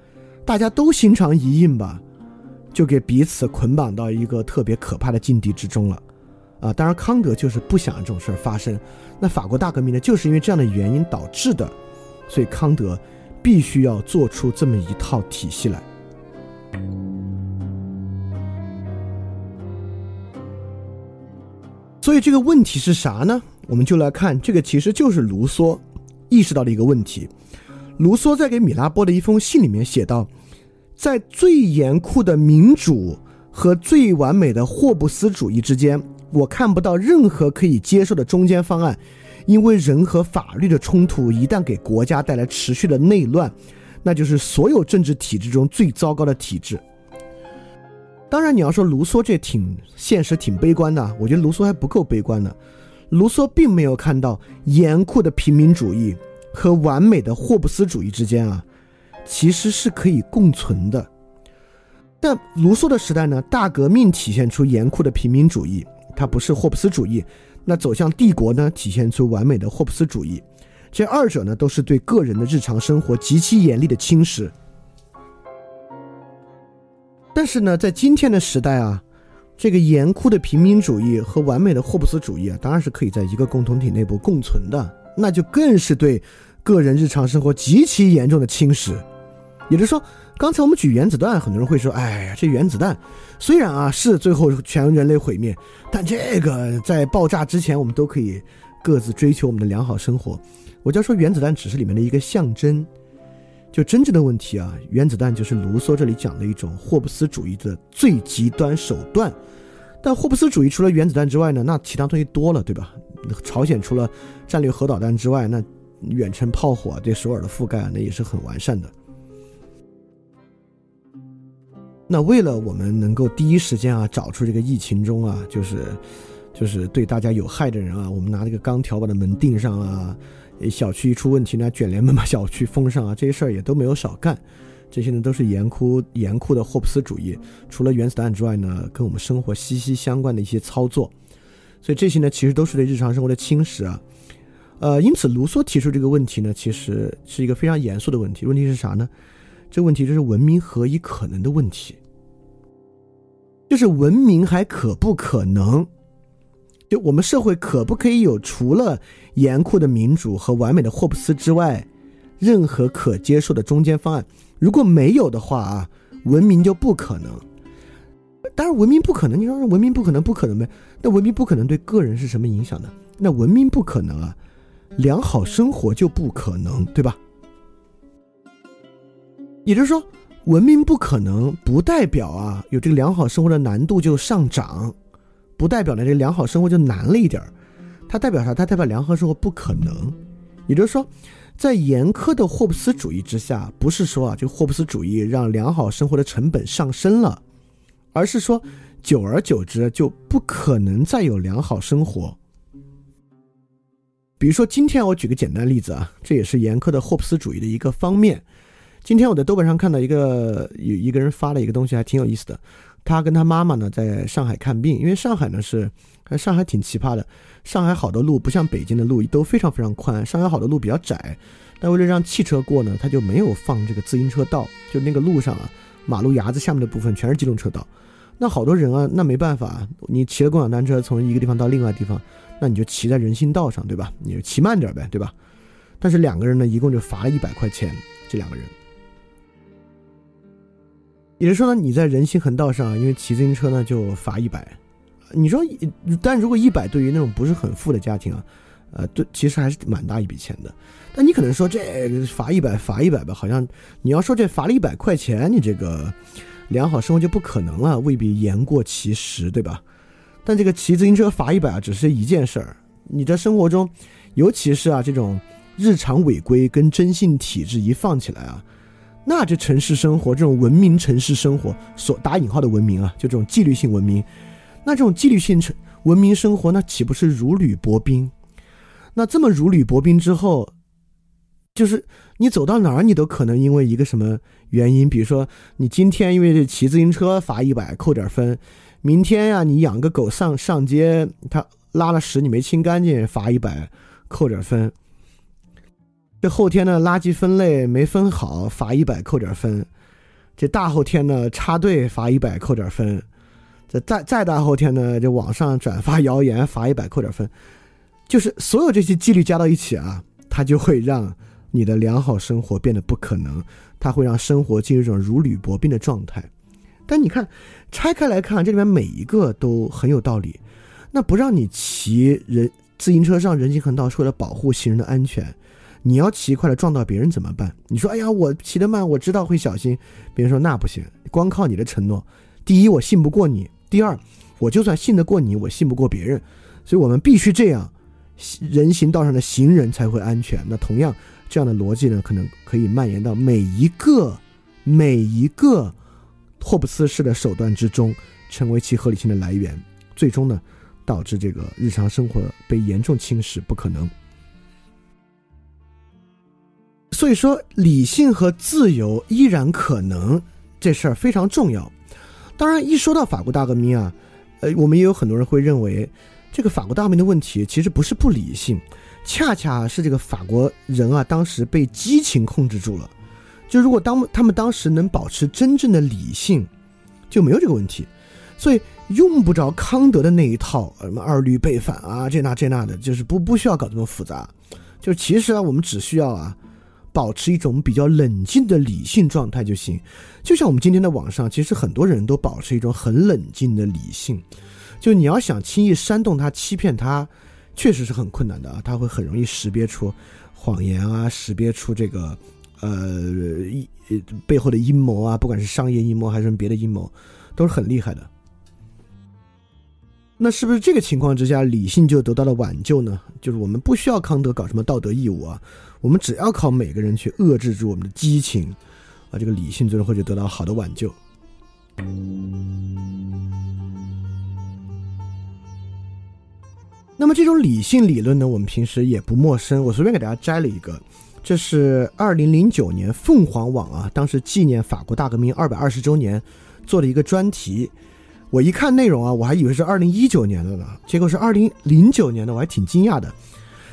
大家都心肠一硬吧，就给彼此捆绑到一个特别可怕的境地之中了。啊，当然康德就是不想这种事儿发生。那法国大革命呢，就是因为这样的原因导致的，所以康德必须要做出这么一套体系来。所以这个问题是啥呢？我们就来看，这个其实就是卢梭意识到的一个问题。卢梭在给米拉波的一封信里面写道，在最严酷的民主和最完美的霍布斯主义之间。我看不到任何可以接受的中间方案，因为人和法律的冲突一旦给国家带来持续的内乱，那就是所有政治体制中最糟糕的体制。当然，你要说卢梭这挺现实、挺悲观的，我觉得卢梭还不够悲观呢。卢梭并没有看到严酷的平民主义和完美的霍布斯主义之间啊，其实是可以共存的。但卢梭的时代呢，大革命体现出严酷的平民主义。它不是霍布斯主义，那走向帝国呢，体现出完美的霍布斯主义，这二者呢都是对个人的日常生活极其严厉的侵蚀。但是呢，在今天的时代啊，这个严酷的平民主义和完美的霍布斯主义啊，当然是可以在一个共同体内部共存的，那就更是对个人日常生活极其严重的侵蚀。也就是说。刚才我们举原子弹，很多人会说：“哎呀，这原子弹虽然啊是最后全人类毁灭，但这个在爆炸之前，我们都可以各自追求我们的良好生活。”我就说，原子弹只是里面的一个象征，就真正的问题啊，原子弹就是卢梭这里讲的一种霍布斯主义的最极端手段。但霍布斯主义除了原子弹之外呢，那其他东西多了，对吧？朝鲜除了战略核导弹之外，那远程炮火对首尔的覆盖，那也是很完善的。那为了我们能够第一时间啊找出这个疫情中啊，就是就是对大家有害的人啊，我们拿这个钢条把的门钉上啊，小区一出问题呢，卷帘门把小区封上啊，这些事儿也都没有少干。这些呢都是严酷严酷的霍布斯主义，除了原子弹之外呢，跟我们生活息息相关的一些操作。所以这些呢其实都是对日常生活的侵蚀啊。呃，因此卢梭提出这个问题呢，其实是一个非常严肃的问题。问题是啥呢？这问题就是文明何以可能的问题。就是文明还可不可能？就我们社会可不可以有除了严酷的民主和完美的霍布斯之外，任何可接受的中间方案？如果没有的话啊，文明就不可能。当然，文明不可能。你说文明不可能，不可能呗？那文明不可能对个人是什么影响呢？那文明不可能啊，良好生活就不可能，对吧？也就是说。文明不可能，不代表啊有这个良好生活的难度就上涨，不代表呢这个良好生活就难了一点儿，它代表啥？它代表良好生活不可能。也就是说，在严苛的霍布斯主义之下，不是说啊这个霍布斯主义让良好生活的成本上升了，而是说久而久之就不可能再有良好生活。比如说今天我举个简单例子啊，这也是严苛的霍布斯主义的一个方面。今天我在豆瓣上看到一个有一个人发了一个东西，还挺有意思的。他跟他妈妈呢在上海看病，因为上海呢是，上海挺奇葩的。上海好多路不像北京的路都非常非常宽，上海好多路比较窄。但为了让汽车过呢，他就没有放这个自行车道，就那个路上啊，马路牙子下面的部分全是机动车道。那好多人啊，那没办法，你骑了共享单车从一个地方到另外地方，那你就骑在人行道上，对吧？你就骑慢点呗，对吧？但是两个人呢，一共就罚了一百块钱，这两个人。也就是说呢，你在人行横道上，因为骑自行车呢就罚一百。你说，但如果一百对于那种不是很富的家庭啊，呃，对，其实还是蛮大一笔钱的。但你可能说这罚一百，罚一百吧，好像你要说这罚了一百块钱，你这个良好生活就不可能了，未必言过其实，对吧？但这个骑自行车罚一百啊，只是一件事儿。你在生活中，尤其是啊这种日常违规跟征信体制一放起来啊。那这城市生活，这种文明城市生活，所打引号的文明啊，就这种纪律性文明，那这种纪律性城文明生活，那岂不是如履薄冰？那这么如履薄冰之后，就是你走到哪儿，你都可能因为一个什么原因，比如说你今天因为骑自行车罚一百扣点分，明天呀你养个狗上上街，它拉了屎你没清干净罚一百扣点分。这后天呢，垃圾分类没分好，罚一百扣点分。这大后天呢插队罚一百扣点分，这再再大后天呢就网上转发谣言罚一百扣点分，就是所有这些几率加到一起啊，它就会让你的良好生活变得不可能，它会让生活进入一种如履薄冰的状态。但你看拆开来看，这里面每一个都很有道理。那不让你骑人自行车上人行横道是为了保护行人的安全。你要骑快了撞到别人怎么办？你说，哎呀，我骑得慢，我知道会小心。别人说那不行，光靠你的承诺，第一我信不过你，第二我就算信得过你，我信不过别人。所以我们必须这样，人行道上的行人才会安全。那同样这样的逻辑呢，可能可以蔓延到每一个每一个霍布斯式的手段之中，成为其合理性的来源，最终呢，导致这个日常生活被严重侵蚀，不可能。所以说，理性和自由依然可能，这事儿非常重要。当然，一说到法国大革命啊，呃，我们也有很多人会认为，这个法国大革命的问题其实不是不理性，恰恰是这个法国人啊，当时被激情控制住了。就如果当他们当时能保持真正的理性，就没有这个问题。所以用不着康德的那一套，什么二律背反啊，这那这那的，就是不不需要搞这么复杂。就其实啊，我们只需要啊。保持一种比较冷静的理性状态就行，就像我们今天的网上，其实很多人都保持一种很冷静的理性。就你要想轻易煽动他、欺骗他，确实是很困难的啊！他会很容易识别出谎言啊，识别出这个呃背后的阴谋啊，不管是商业阴谋还是别的阴谋，都是很厉害的。那是不是这个情况之下，理性就得到了挽救呢？就是我们不需要康德搞什么道德义务啊。我们只要靠每个人去遏制住我们的激情，啊，这个理性最终会就得到好的挽救。那么这种理性理论呢，我们平时也不陌生。我随便给大家摘了一个，这是二零零九年凤凰网啊，当时纪念法国大革命二百二十周年做的一个专题。我一看内容啊，我还以为是二零一九年的呢，结果是二零零九年的，我还挺惊讶的。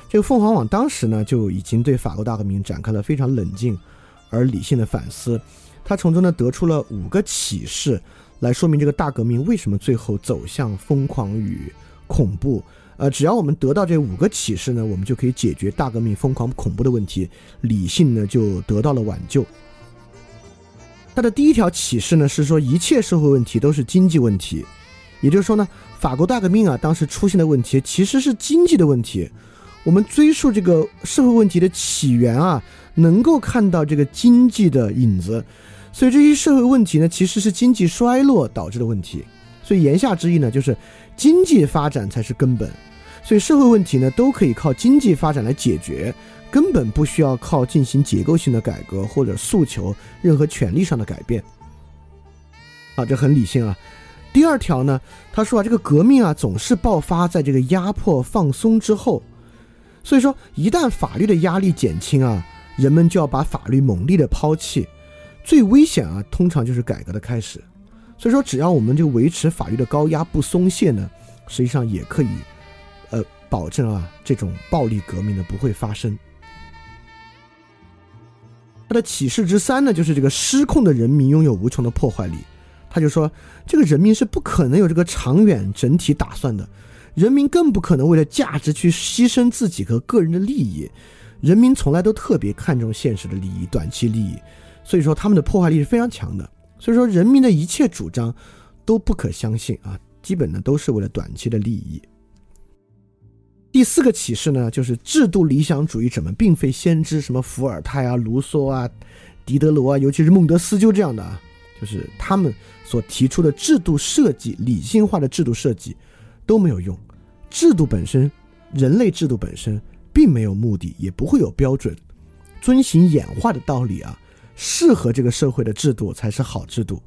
这个凤凰网当时呢就已经对法国大革命展开了非常冷静而理性的反思，他从中呢得出了五个启示，来说明这个大革命为什么最后走向疯狂与恐怖。呃，只要我们得到这五个启示呢，我们就可以解决大革命疯狂恐怖的问题，理性呢就得到了挽救。他的第一条启示呢是说，一切社会问题都是经济问题，也就是说呢，法国大革命啊当时出现的问题其实是经济的问题。我们追溯这个社会问题的起源啊，能够看到这个经济的影子，所以这些社会问题呢，其实是经济衰落导致的问题。所以言下之意呢，就是经济发展才是根本，所以社会问题呢都可以靠经济发展来解决，根本不需要靠进行结构性的改革或者诉求任何权利上的改变。啊，这很理性啊。第二条呢，他说啊，这个革命啊总是爆发在这个压迫放松之后。所以说，一旦法律的压力减轻啊，人们就要把法律猛烈的抛弃。最危险啊，通常就是改革的开始。所以说，只要我们就维持法律的高压不松懈呢，实际上也可以，呃，保证啊这种暴力革命呢不会发生。他的启示之三呢，就是这个失控的人民拥有无穷的破坏力。他就说，这个人民是不可能有这个长远整体打算的。人民更不可能为了价值去牺牲自己和个人的利益，人民从来都特别看重现实的利益、短期利益，所以说他们的破坏力是非常强的。所以说人民的一切主张都不可相信啊，基本呢都是为了短期的利益。第四个启示呢，就是制度理想主义者们并非先知，什么伏尔泰啊、卢梭啊、狄德罗啊，尤其是孟德斯鸠这样的啊，就是他们所提出的制度设计、理性化的制度设计。都没有用，制度本身，人类制度本身并没有目的，也不会有标准，遵循演化的道理啊，适合这个社会的制度才是好制度。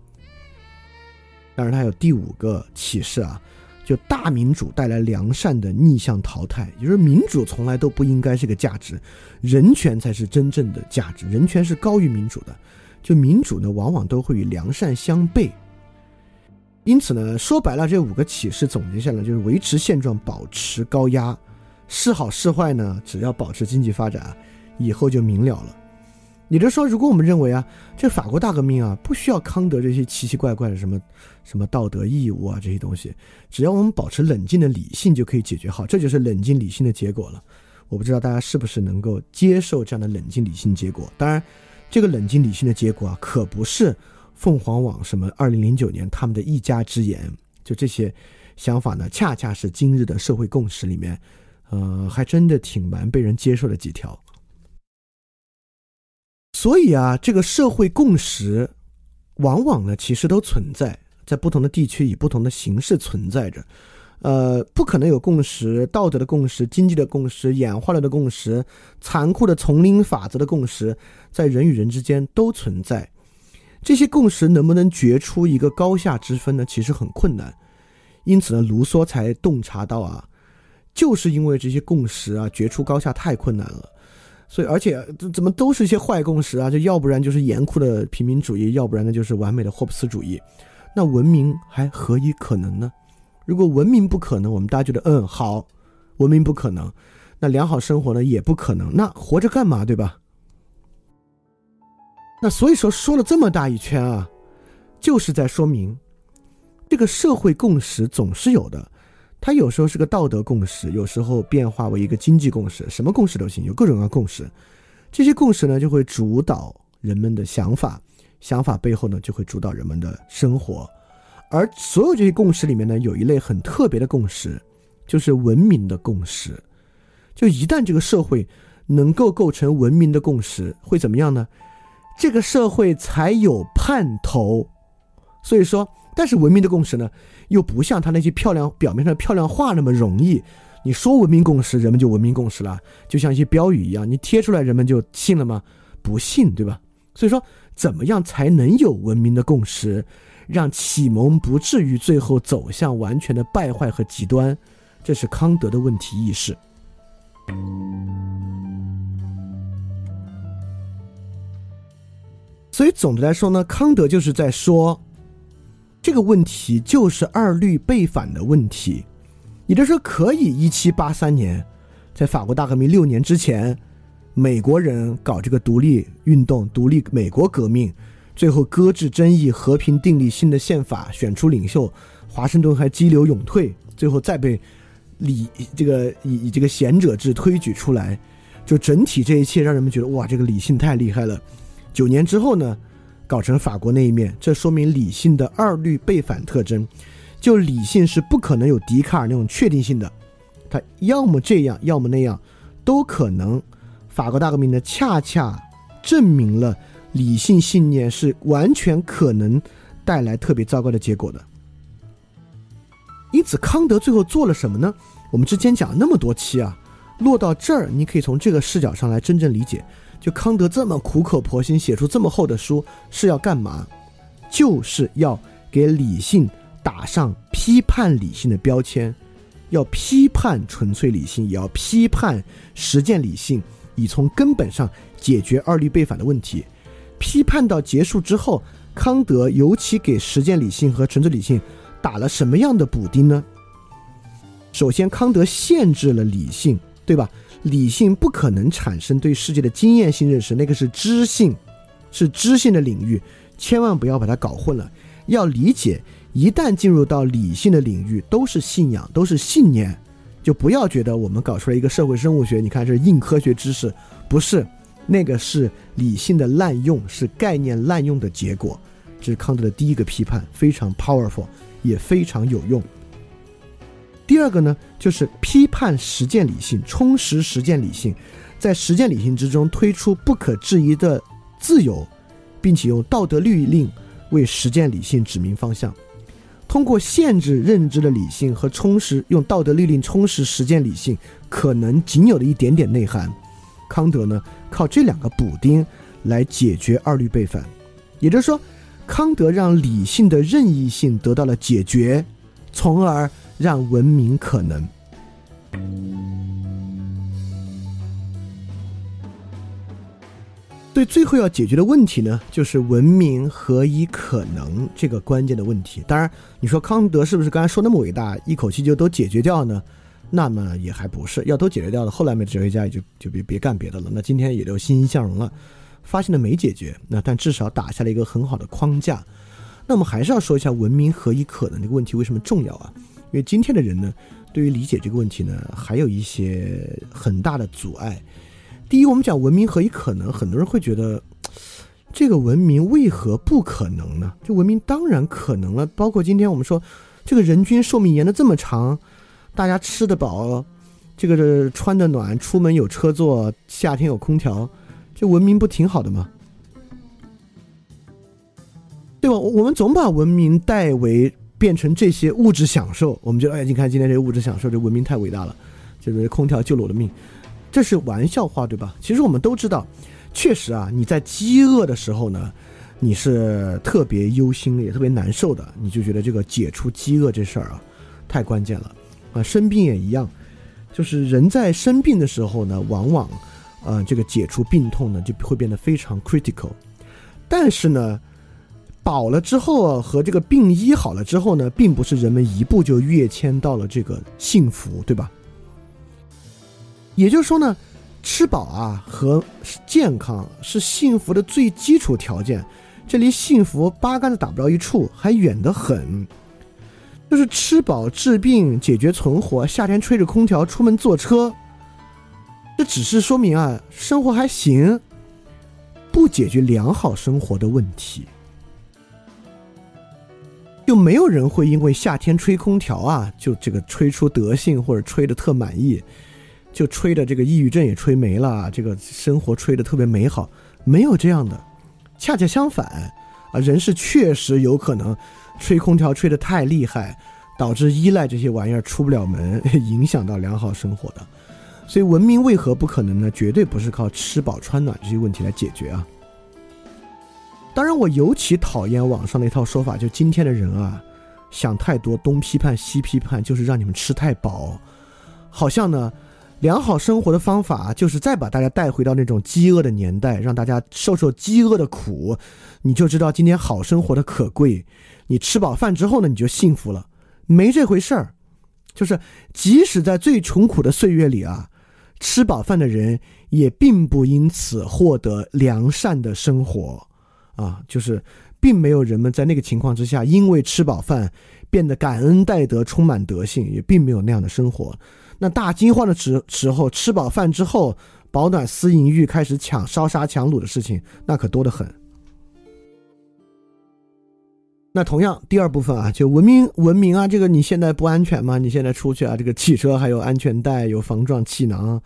当然，它有第五个启示啊，就大民主带来良善的逆向淘汰，也就是民主从来都不应该是个价值，人权才是真正的价值，人权是高于民主的，就民主呢，往往都会与良善相悖。因此呢，说白了，这五个启示总结下来就是维持现状，保持高压，是好是坏呢？只要保持经济发展，以后就明了了。也就是说，如果我们认为啊，这法国大革命啊不需要康德这些奇奇怪怪的什么什么道德义务啊这些东西，只要我们保持冷静的理性就可以解决好，这就是冷静理性的结果了。我不知道大家是不是能够接受这样的冷静理性结果。当然，这个冷静理性的结果啊，可不是凤凰网什么二零零九年他们的一家之言。就这些想法呢，恰恰是今日的社会共识里面，呃，还真的挺难被人接受的几条。所以啊，这个社会共识，往往呢，其实都存在在不同的地区，以不同的形式存在着。呃，不可能有共识，道德的共识、经济的共识、演化了的共识、残酷的丛林法则的共识，在人与人之间都存在。这些共识能不能决出一个高下之分呢？其实很困难。因此呢，卢梭才洞察到啊，就是因为这些共识啊，决出高下太困难了。所以，而且怎么都是一些坏共识啊？就要不然就是严酷的平民主义，要不然呢就是完美的霍布斯主义。那文明还何以可能呢？如果文明不可能，我们大家觉得嗯好，文明不可能，那良好生活呢也不可能。那活着干嘛？对吧？那所以说说了这么大一圈啊，就是在说明这个社会共识总是有的。它有时候是个道德共识，有时候变化为一个经济共识，什么共识都行，有各种各样共识。这些共识呢，就会主导人们的想法，想法背后呢，就会主导人们的生活。而所有这些共识里面呢，有一类很特别的共识，就是文明的共识。就一旦这个社会能够构成文明的共识，会怎么样呢？这个社会才有盼头。所以说。但是文明的共识呢，又不像他那些漂亮表面上漂亮话那么容易。你说文明共识，人们就文明共识了，就像一些标语一样，你贴出来，人们就信了吗？不信，对吧？所以说，怎么样才能有文明的共识，让启蒙不至于最后走向完全的败坏和极端？这是康德的问题意识。所以总的来说呢，康德就是在说。这个问题就是二律背反的问题，也就是说，可以一七八三年，在法国大革命六年之前，美国人搞这个独立运动、独立美国革命，最后搁置争议，和平订立新的宪法，选出领袖，华盛顿还激流勇退，最后再被理这个以以这个贤者制推举出来，就整体这一切让人们觉得哇，这个理性太厉害了。九年之后呢？搞成法国那一面，这说明理性的二律背反特征。就理性是不可能有笛卡尔那种确定性的，它要么这样，要么那样，都可能。法国大革命呢，恰恰证明了理性信念是完全可能带来特别糟糕的结果的。因此，康德最后做了什么呢？我们之前讲那么多期啊，落到这儿，你可以从这个视角上来真正理解。就康德这么苦口婆心写出这么厚的书是要干嘛？就是要给理性打上批判理性的标签，要批判纯粹理性，也要批判实践理性，以从根本上解决二律背反的问题。批判到结束之后，康德尤其给实践理性和纯粹理性打了什么样的补丁呢？首先，康德限制了理性，对吧？理性不可能产生对世界的经验性认识，那个是知性，是知性的领域，千万不要把它搞混了。要理解，一旦进入到理性的领域，都是信仰，都是信念，就不要觉得我们搞出来一个社会生物学，你看这是硬科学知识，不是，那个是理性的滥用，是概念滥用的结果。这是康德的第一个批判，非常 powerful，也非常有用。第二个呢，就是批判实践理性，充实实践理性，在实践理性之中推出不可质疑的自由，并且用道德律令为实践理性指明方向。通过限制认知的理性和充实用道德律令充实实践理性可能仅有的一点点内涵，康德呢靠这两个补丁来解决二律背反。也就是说，康德让理性的任意性得到了解决，从而。让文明可能，对最后要解决的问题呢，就是文明何以可能这个关键的问题。当然，你说康德是不是刚才说那么伟大，一口气就都解决掉呢？那么也还不是，要都解决掉了，后来没哲学家也就就别别干别的了。那今天也就欣欣向荣了。发现的没解决，那但至少打下了一个很好的框架。那我们还是要说一下文明何以可能这个问题为什么重要啊？因为今天的人呢，对于理解这个问题呢，还有一些很大的阻碍。第一，我们讲文明何以可能，很多人会觉得这个文明为何不可能呢？这文明当然可能了，包括今天我们说这个人均寿命延的这么长，大家吃得饱。这个穿的暖，出门有车坐，夏天有空调，这文明不挺好的吗？对吧？我们总把文明代为变成这些物质享受，我们觉得，哎，你看今天这物质享受，这文明太伟大了，就是空调救了我的命，这是玩笑话，对吧？其实我们都知道，确实啊，你在饥饿的时候呢，你是特别忧心，也特别难受的，你就觉得这个解除饥饿这事儿啊，太关键了啊，生病也一样。就是人在生病的时候呢，往往，呃，这个解除病痛呢就会变得非常 critical。但是呢，饱了之后和这个病医好了之后呢，并不是人们一步就跃迁到了这个幸福，对吧？也就是说呢，吃饱啊和健康是幸福的最基础条件，这离幸福八竿子打不着一处，还远得很。就是吃饱治病解决存活，夏天吹着空调出门坐车，这只是说明啊，生活还行，不解决良好生活的问题，就没有人会因为夏天吹空调啊，就这个吹出德性或者吹的特满意，就吹的这个抑郁症也吹没了，这个生活吹的特别美好，没有这样的，恰恰相反啊，人是确实有可能。吹空调吹得太厉害，导致依赖这些玩意儿出不了门，影响到良好生活的。所以文明为何不可能呢？绝对不是靠吃饱穿暖这些问题来解决啊！当然，我尤其讨厌网上的一套说法，就今天的人啊，想太多，东批判西批判，就是让你们吃太饱，好像呢。良好生活的方法就是再把大家带回到那种饥饿的年代，让大家受受饥饿的苦，你就知道今天好生活的可贵。你吃饱饭之后呢，你就幸福了，没这回事儿。就是即使在最穷苦的岁月里啊，吃饱饭的人也并不因此获得良善的生活啊，就是并没有人们在那个情况之下，因为吃饱饭变得感恩戴德、充满德性，也并没有那样的生活。那大饥荒的时时候，吃饱饭之后，保暖思淫欲，开始抢烧杀抢掳的事情，那可多得很。那同样，第二部分啊，就文明文明啊，这个你现在不安全吗？你现在出去啊，这个汽车还有安全带，有防撞气囊，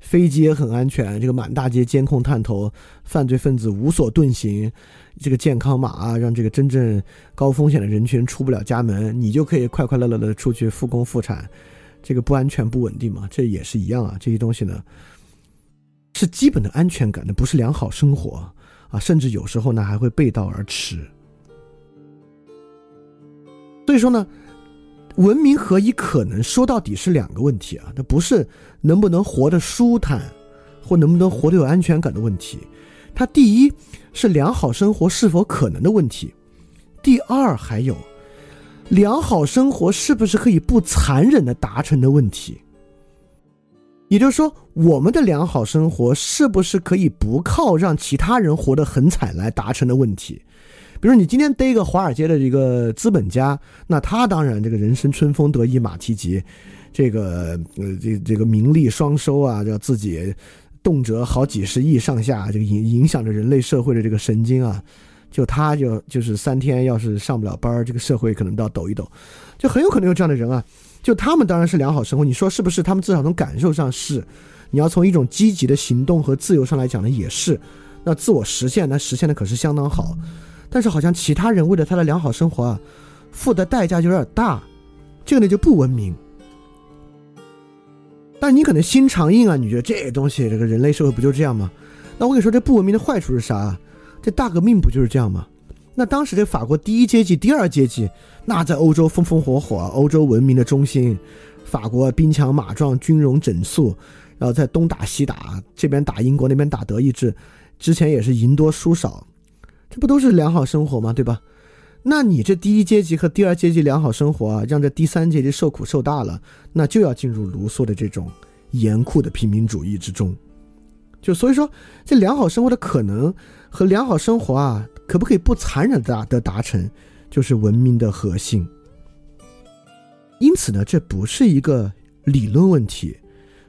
飞机也很安全，这个满大街监控探头，犯罪分子无所遁形，这个健康码啊，让这个真正高风险的人群出不了家门，你就可以快快乐乐的出去复工复产。这个不安全不稳定嘛，这也是一样啊。这些东西呢，是基本的安全感，那不是良好生活啊。甚至有时候呢，还会背道而驰。所以说呢，文明何以可能？说到底是两个问题啊。那不是能不能活得舒坦，或能不能活得有安全感的问题。它第一是良好生活是否可能的问题。第二还有。良好生活是不是可以不残忍的达成的问题？也就是说，我们的良好生活是不是可以不靠让其他人活得很惨来达成的问题？比如你今天逮一个华尔街的一个资本家，那他当然这个人生春风得意马蹄疾，这个呃这这个名利双收啊，要自己动辄好几十亿上下，这个影影响着人类社会的这个神经啊。就他就就是三天要是上不了班这个社会可能都要抖一抖，就很有可能有这样的人啊。就他们当然是良好生活，你说是不是？他们至少从感受上是，你要从一种积极的行动和自由上来讲呢，也是。那自我实现，那实现的可是相当好。但是好像其他人为了他的良好生活啊，付的代价就有点大，这个呢就不文明。但你可能心肠硬啊，你觉得这东西这个人类社会不就这样吗？那我跟你说，这不文明的坏处是啥？这大革命不就是这样吗？那当时这法国第一阶级、第二阶级，那在欧洲风风火火，欧洲文明的中心，法国兵强马壮，军容整肃，然后在东打西打，这边打英国，那边打德意志，之前也是赢多输少，这不都是良好生活吗？对吧？那你这第一阶级和第二阶级良好生活啊，让这第三阶级受苦受大了，那就要进入卢梭的这种严酷的平民主义之中。就所以说，这良好生活的可能和良好生活啊，可不可以不残忍的的达成，就是文明的核心。因此呢，这不是一个理论问题，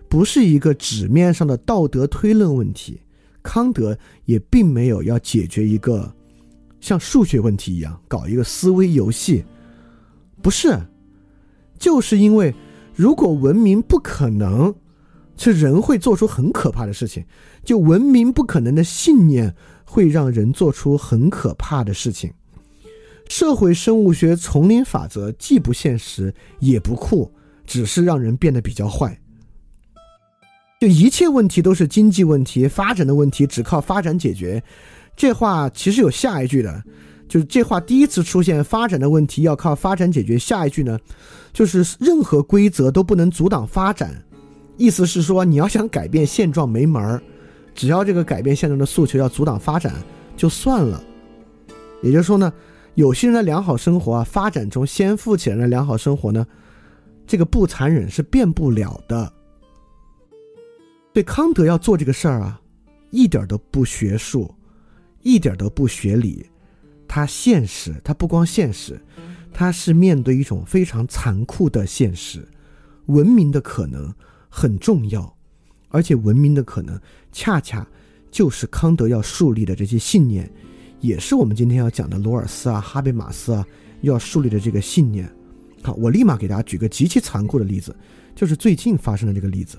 不是一个纸面上的道德推论问题。康德也并没有要解决一个像数学问题一样搞一个思维游戏，不是，就是因为如果文明不可能。是人会做出很可怕的事情，就文明不可能的信念会让人做出很可怕的事情。社会生物学丛林法则既不现实也不酷，只是让人变得比较坏。就一切问题都是经济问题、发展的问题，只靠发展解决。这话其实有下一句的，就是这话第一次出现，发展的问题要靠发展解决。下一句呢，就是任何规则都不能阻挡发展。意思是说，你要想改变现状没门儿，只要这个改变现状的诉求要阻挡发展，就算了。也就是说呢，有些人的良好生活啊，发展中先富起来的良好生活呢，这个不残忍是变不了的。对康德要做这个事儿啊，一点都不学术，一点都不学理，他现实，他不光现实，他是面对一种非常残酷的现实，文明的可能。很重要，而且文明的可能，恰恰就是康德要树立的这些信念，也是我们今天要讲的罗尔斯啊、哈贝马斯啊要树立的这个信念。好，我立马给大家举个极其残酷的例子，就是最近发生的这个例子。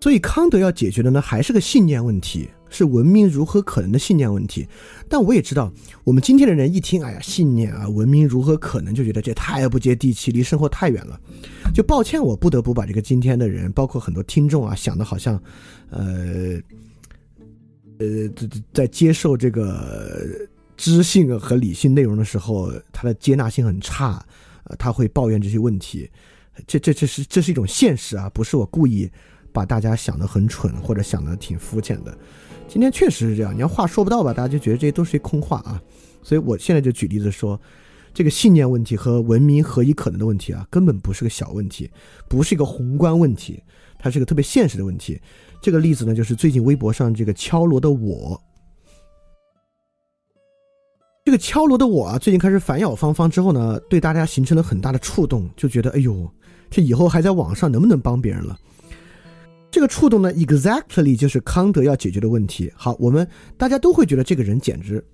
所以康德要解决的呢，还是个信念问题。是文明如何可能的信念问题，但我也知道，我们今天的人一听，哎呀，信念啊，文明如何可能，就觉得这太不接地气，离生活太远了。就抱歉，我不得不把这个今天的人，包括很多听众啊，想的好像，呃，呃，在在接受这个知性和理性内容的时候，他的接纳性很差，呃，他会抱怨这些问题。这这这是这是一种现实啊，不是我故意把大家想的很蠢或者想的挺肤浅的。今天确实是这样，你要话说不到吧，大家就觉得这些都是些空话啊。所以我现在就举例子说，这个信念问题和文明何以可能的问题啊，根本不是个小问题，不是一个宏观问题，它是个特别现实的问题。这个例子呢，就是最近微博上这个敲锣的我，这个敲锣的我啊，最近开始反咬方方之后呢，对大家形成了很大的触动，就觉得哎呦，这以后还在网上能不能帮别人了？这个触动呢，exactly 就是康德要解决的问题。好，我们大家都会觉得这个人简直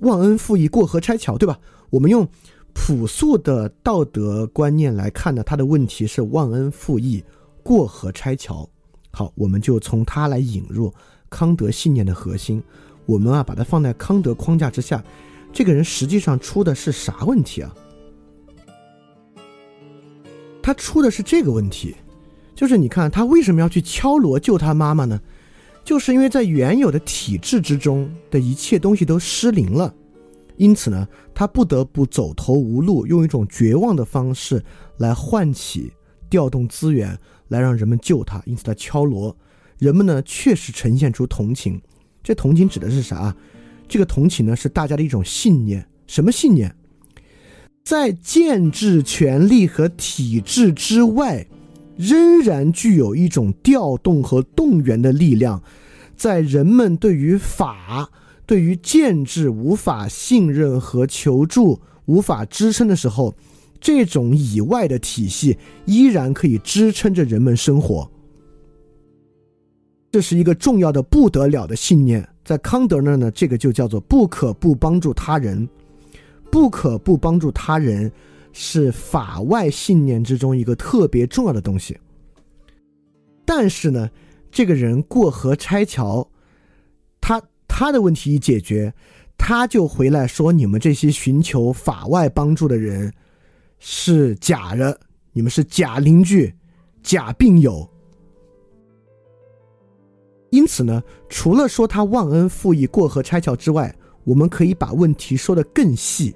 忘恩负义、过河拆桥，对吧？我们用朴素的道德观念来看呢，他的问题是忘恩负义、过河拆桥。好，我们就从他来引入康德信念的核心。我们啊，把它放在康德框架之下，这个人实际上出的是啥问题啊？他出的是这个问题。就是你看他为什么要去敲锣救他妈妈呢？就是因为在原有的体制之中的一切东西都失灵了，因此呢，他不得不走投无路，用一种绝望的方式来唤起、调动资源，来让人们救他。因此他敲锣，人们呢确实呈现出同情。这同情指的是啥？这个同情呢是大家的一种信念。什么信念？在建制权力和体制之外。仍然具有一种调动和动员的力量，在人们对于法、对于建制无法信任和求助、无法支撑的时候，这种以外的体系依然可以支撑着人们生活。这是一个重要的不得了的信念。在康德那呢，这个就叫做不可不帮助他人，不可不帮助他人。是法外信念之中一个特别重要的东西。但是呢，这个人过河拆桥，他他的问题一解决，他就回来说你们这些寻求法外帮助的人是假的，你们是假邻居、假病友。因此呢，除了说他忘恩负义、过河拆桥之外，我们可以把问题说的更细。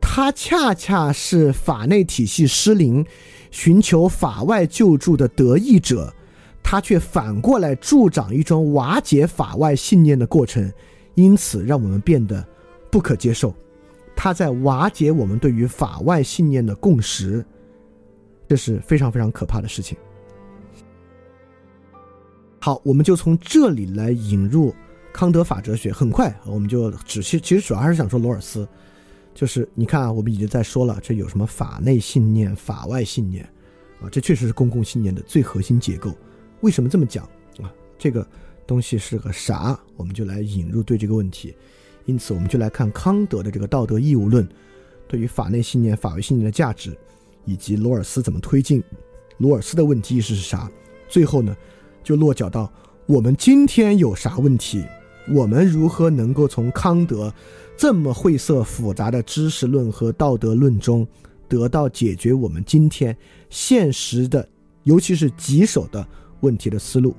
他恰恰是法内体系失灵，寻求法外救助的得益者，他却反过来助长一种瓦解法外信念的过程，因此让我们变得不可接受。他在瓦解我们对于法外信念的共识。这是非常非常可怕的事情。好，我们就从这里来引入康德法哲学。很快，我们就只其其实主要还是想说罗尔斯，就是你看啊，我们已经在说了，这有什么法内信念、法外信念啊？这确实是公共信念的最核心结构。为什么这么讲啊？这个东西是个啥？我们就来引入对这个问题。因此，我们就来看康德的这个道德义务论对于法内信念、法外信念的价值，以及罗尔斯怎么推进。罗尔斯的问题意识是啥？最后呢？就落脚到我们今天有啥问题？我们如何能够从康德这么晦涩复杂的知识论和道德论中得到解决我们今天现实的，尤其是棘手的问题的思路？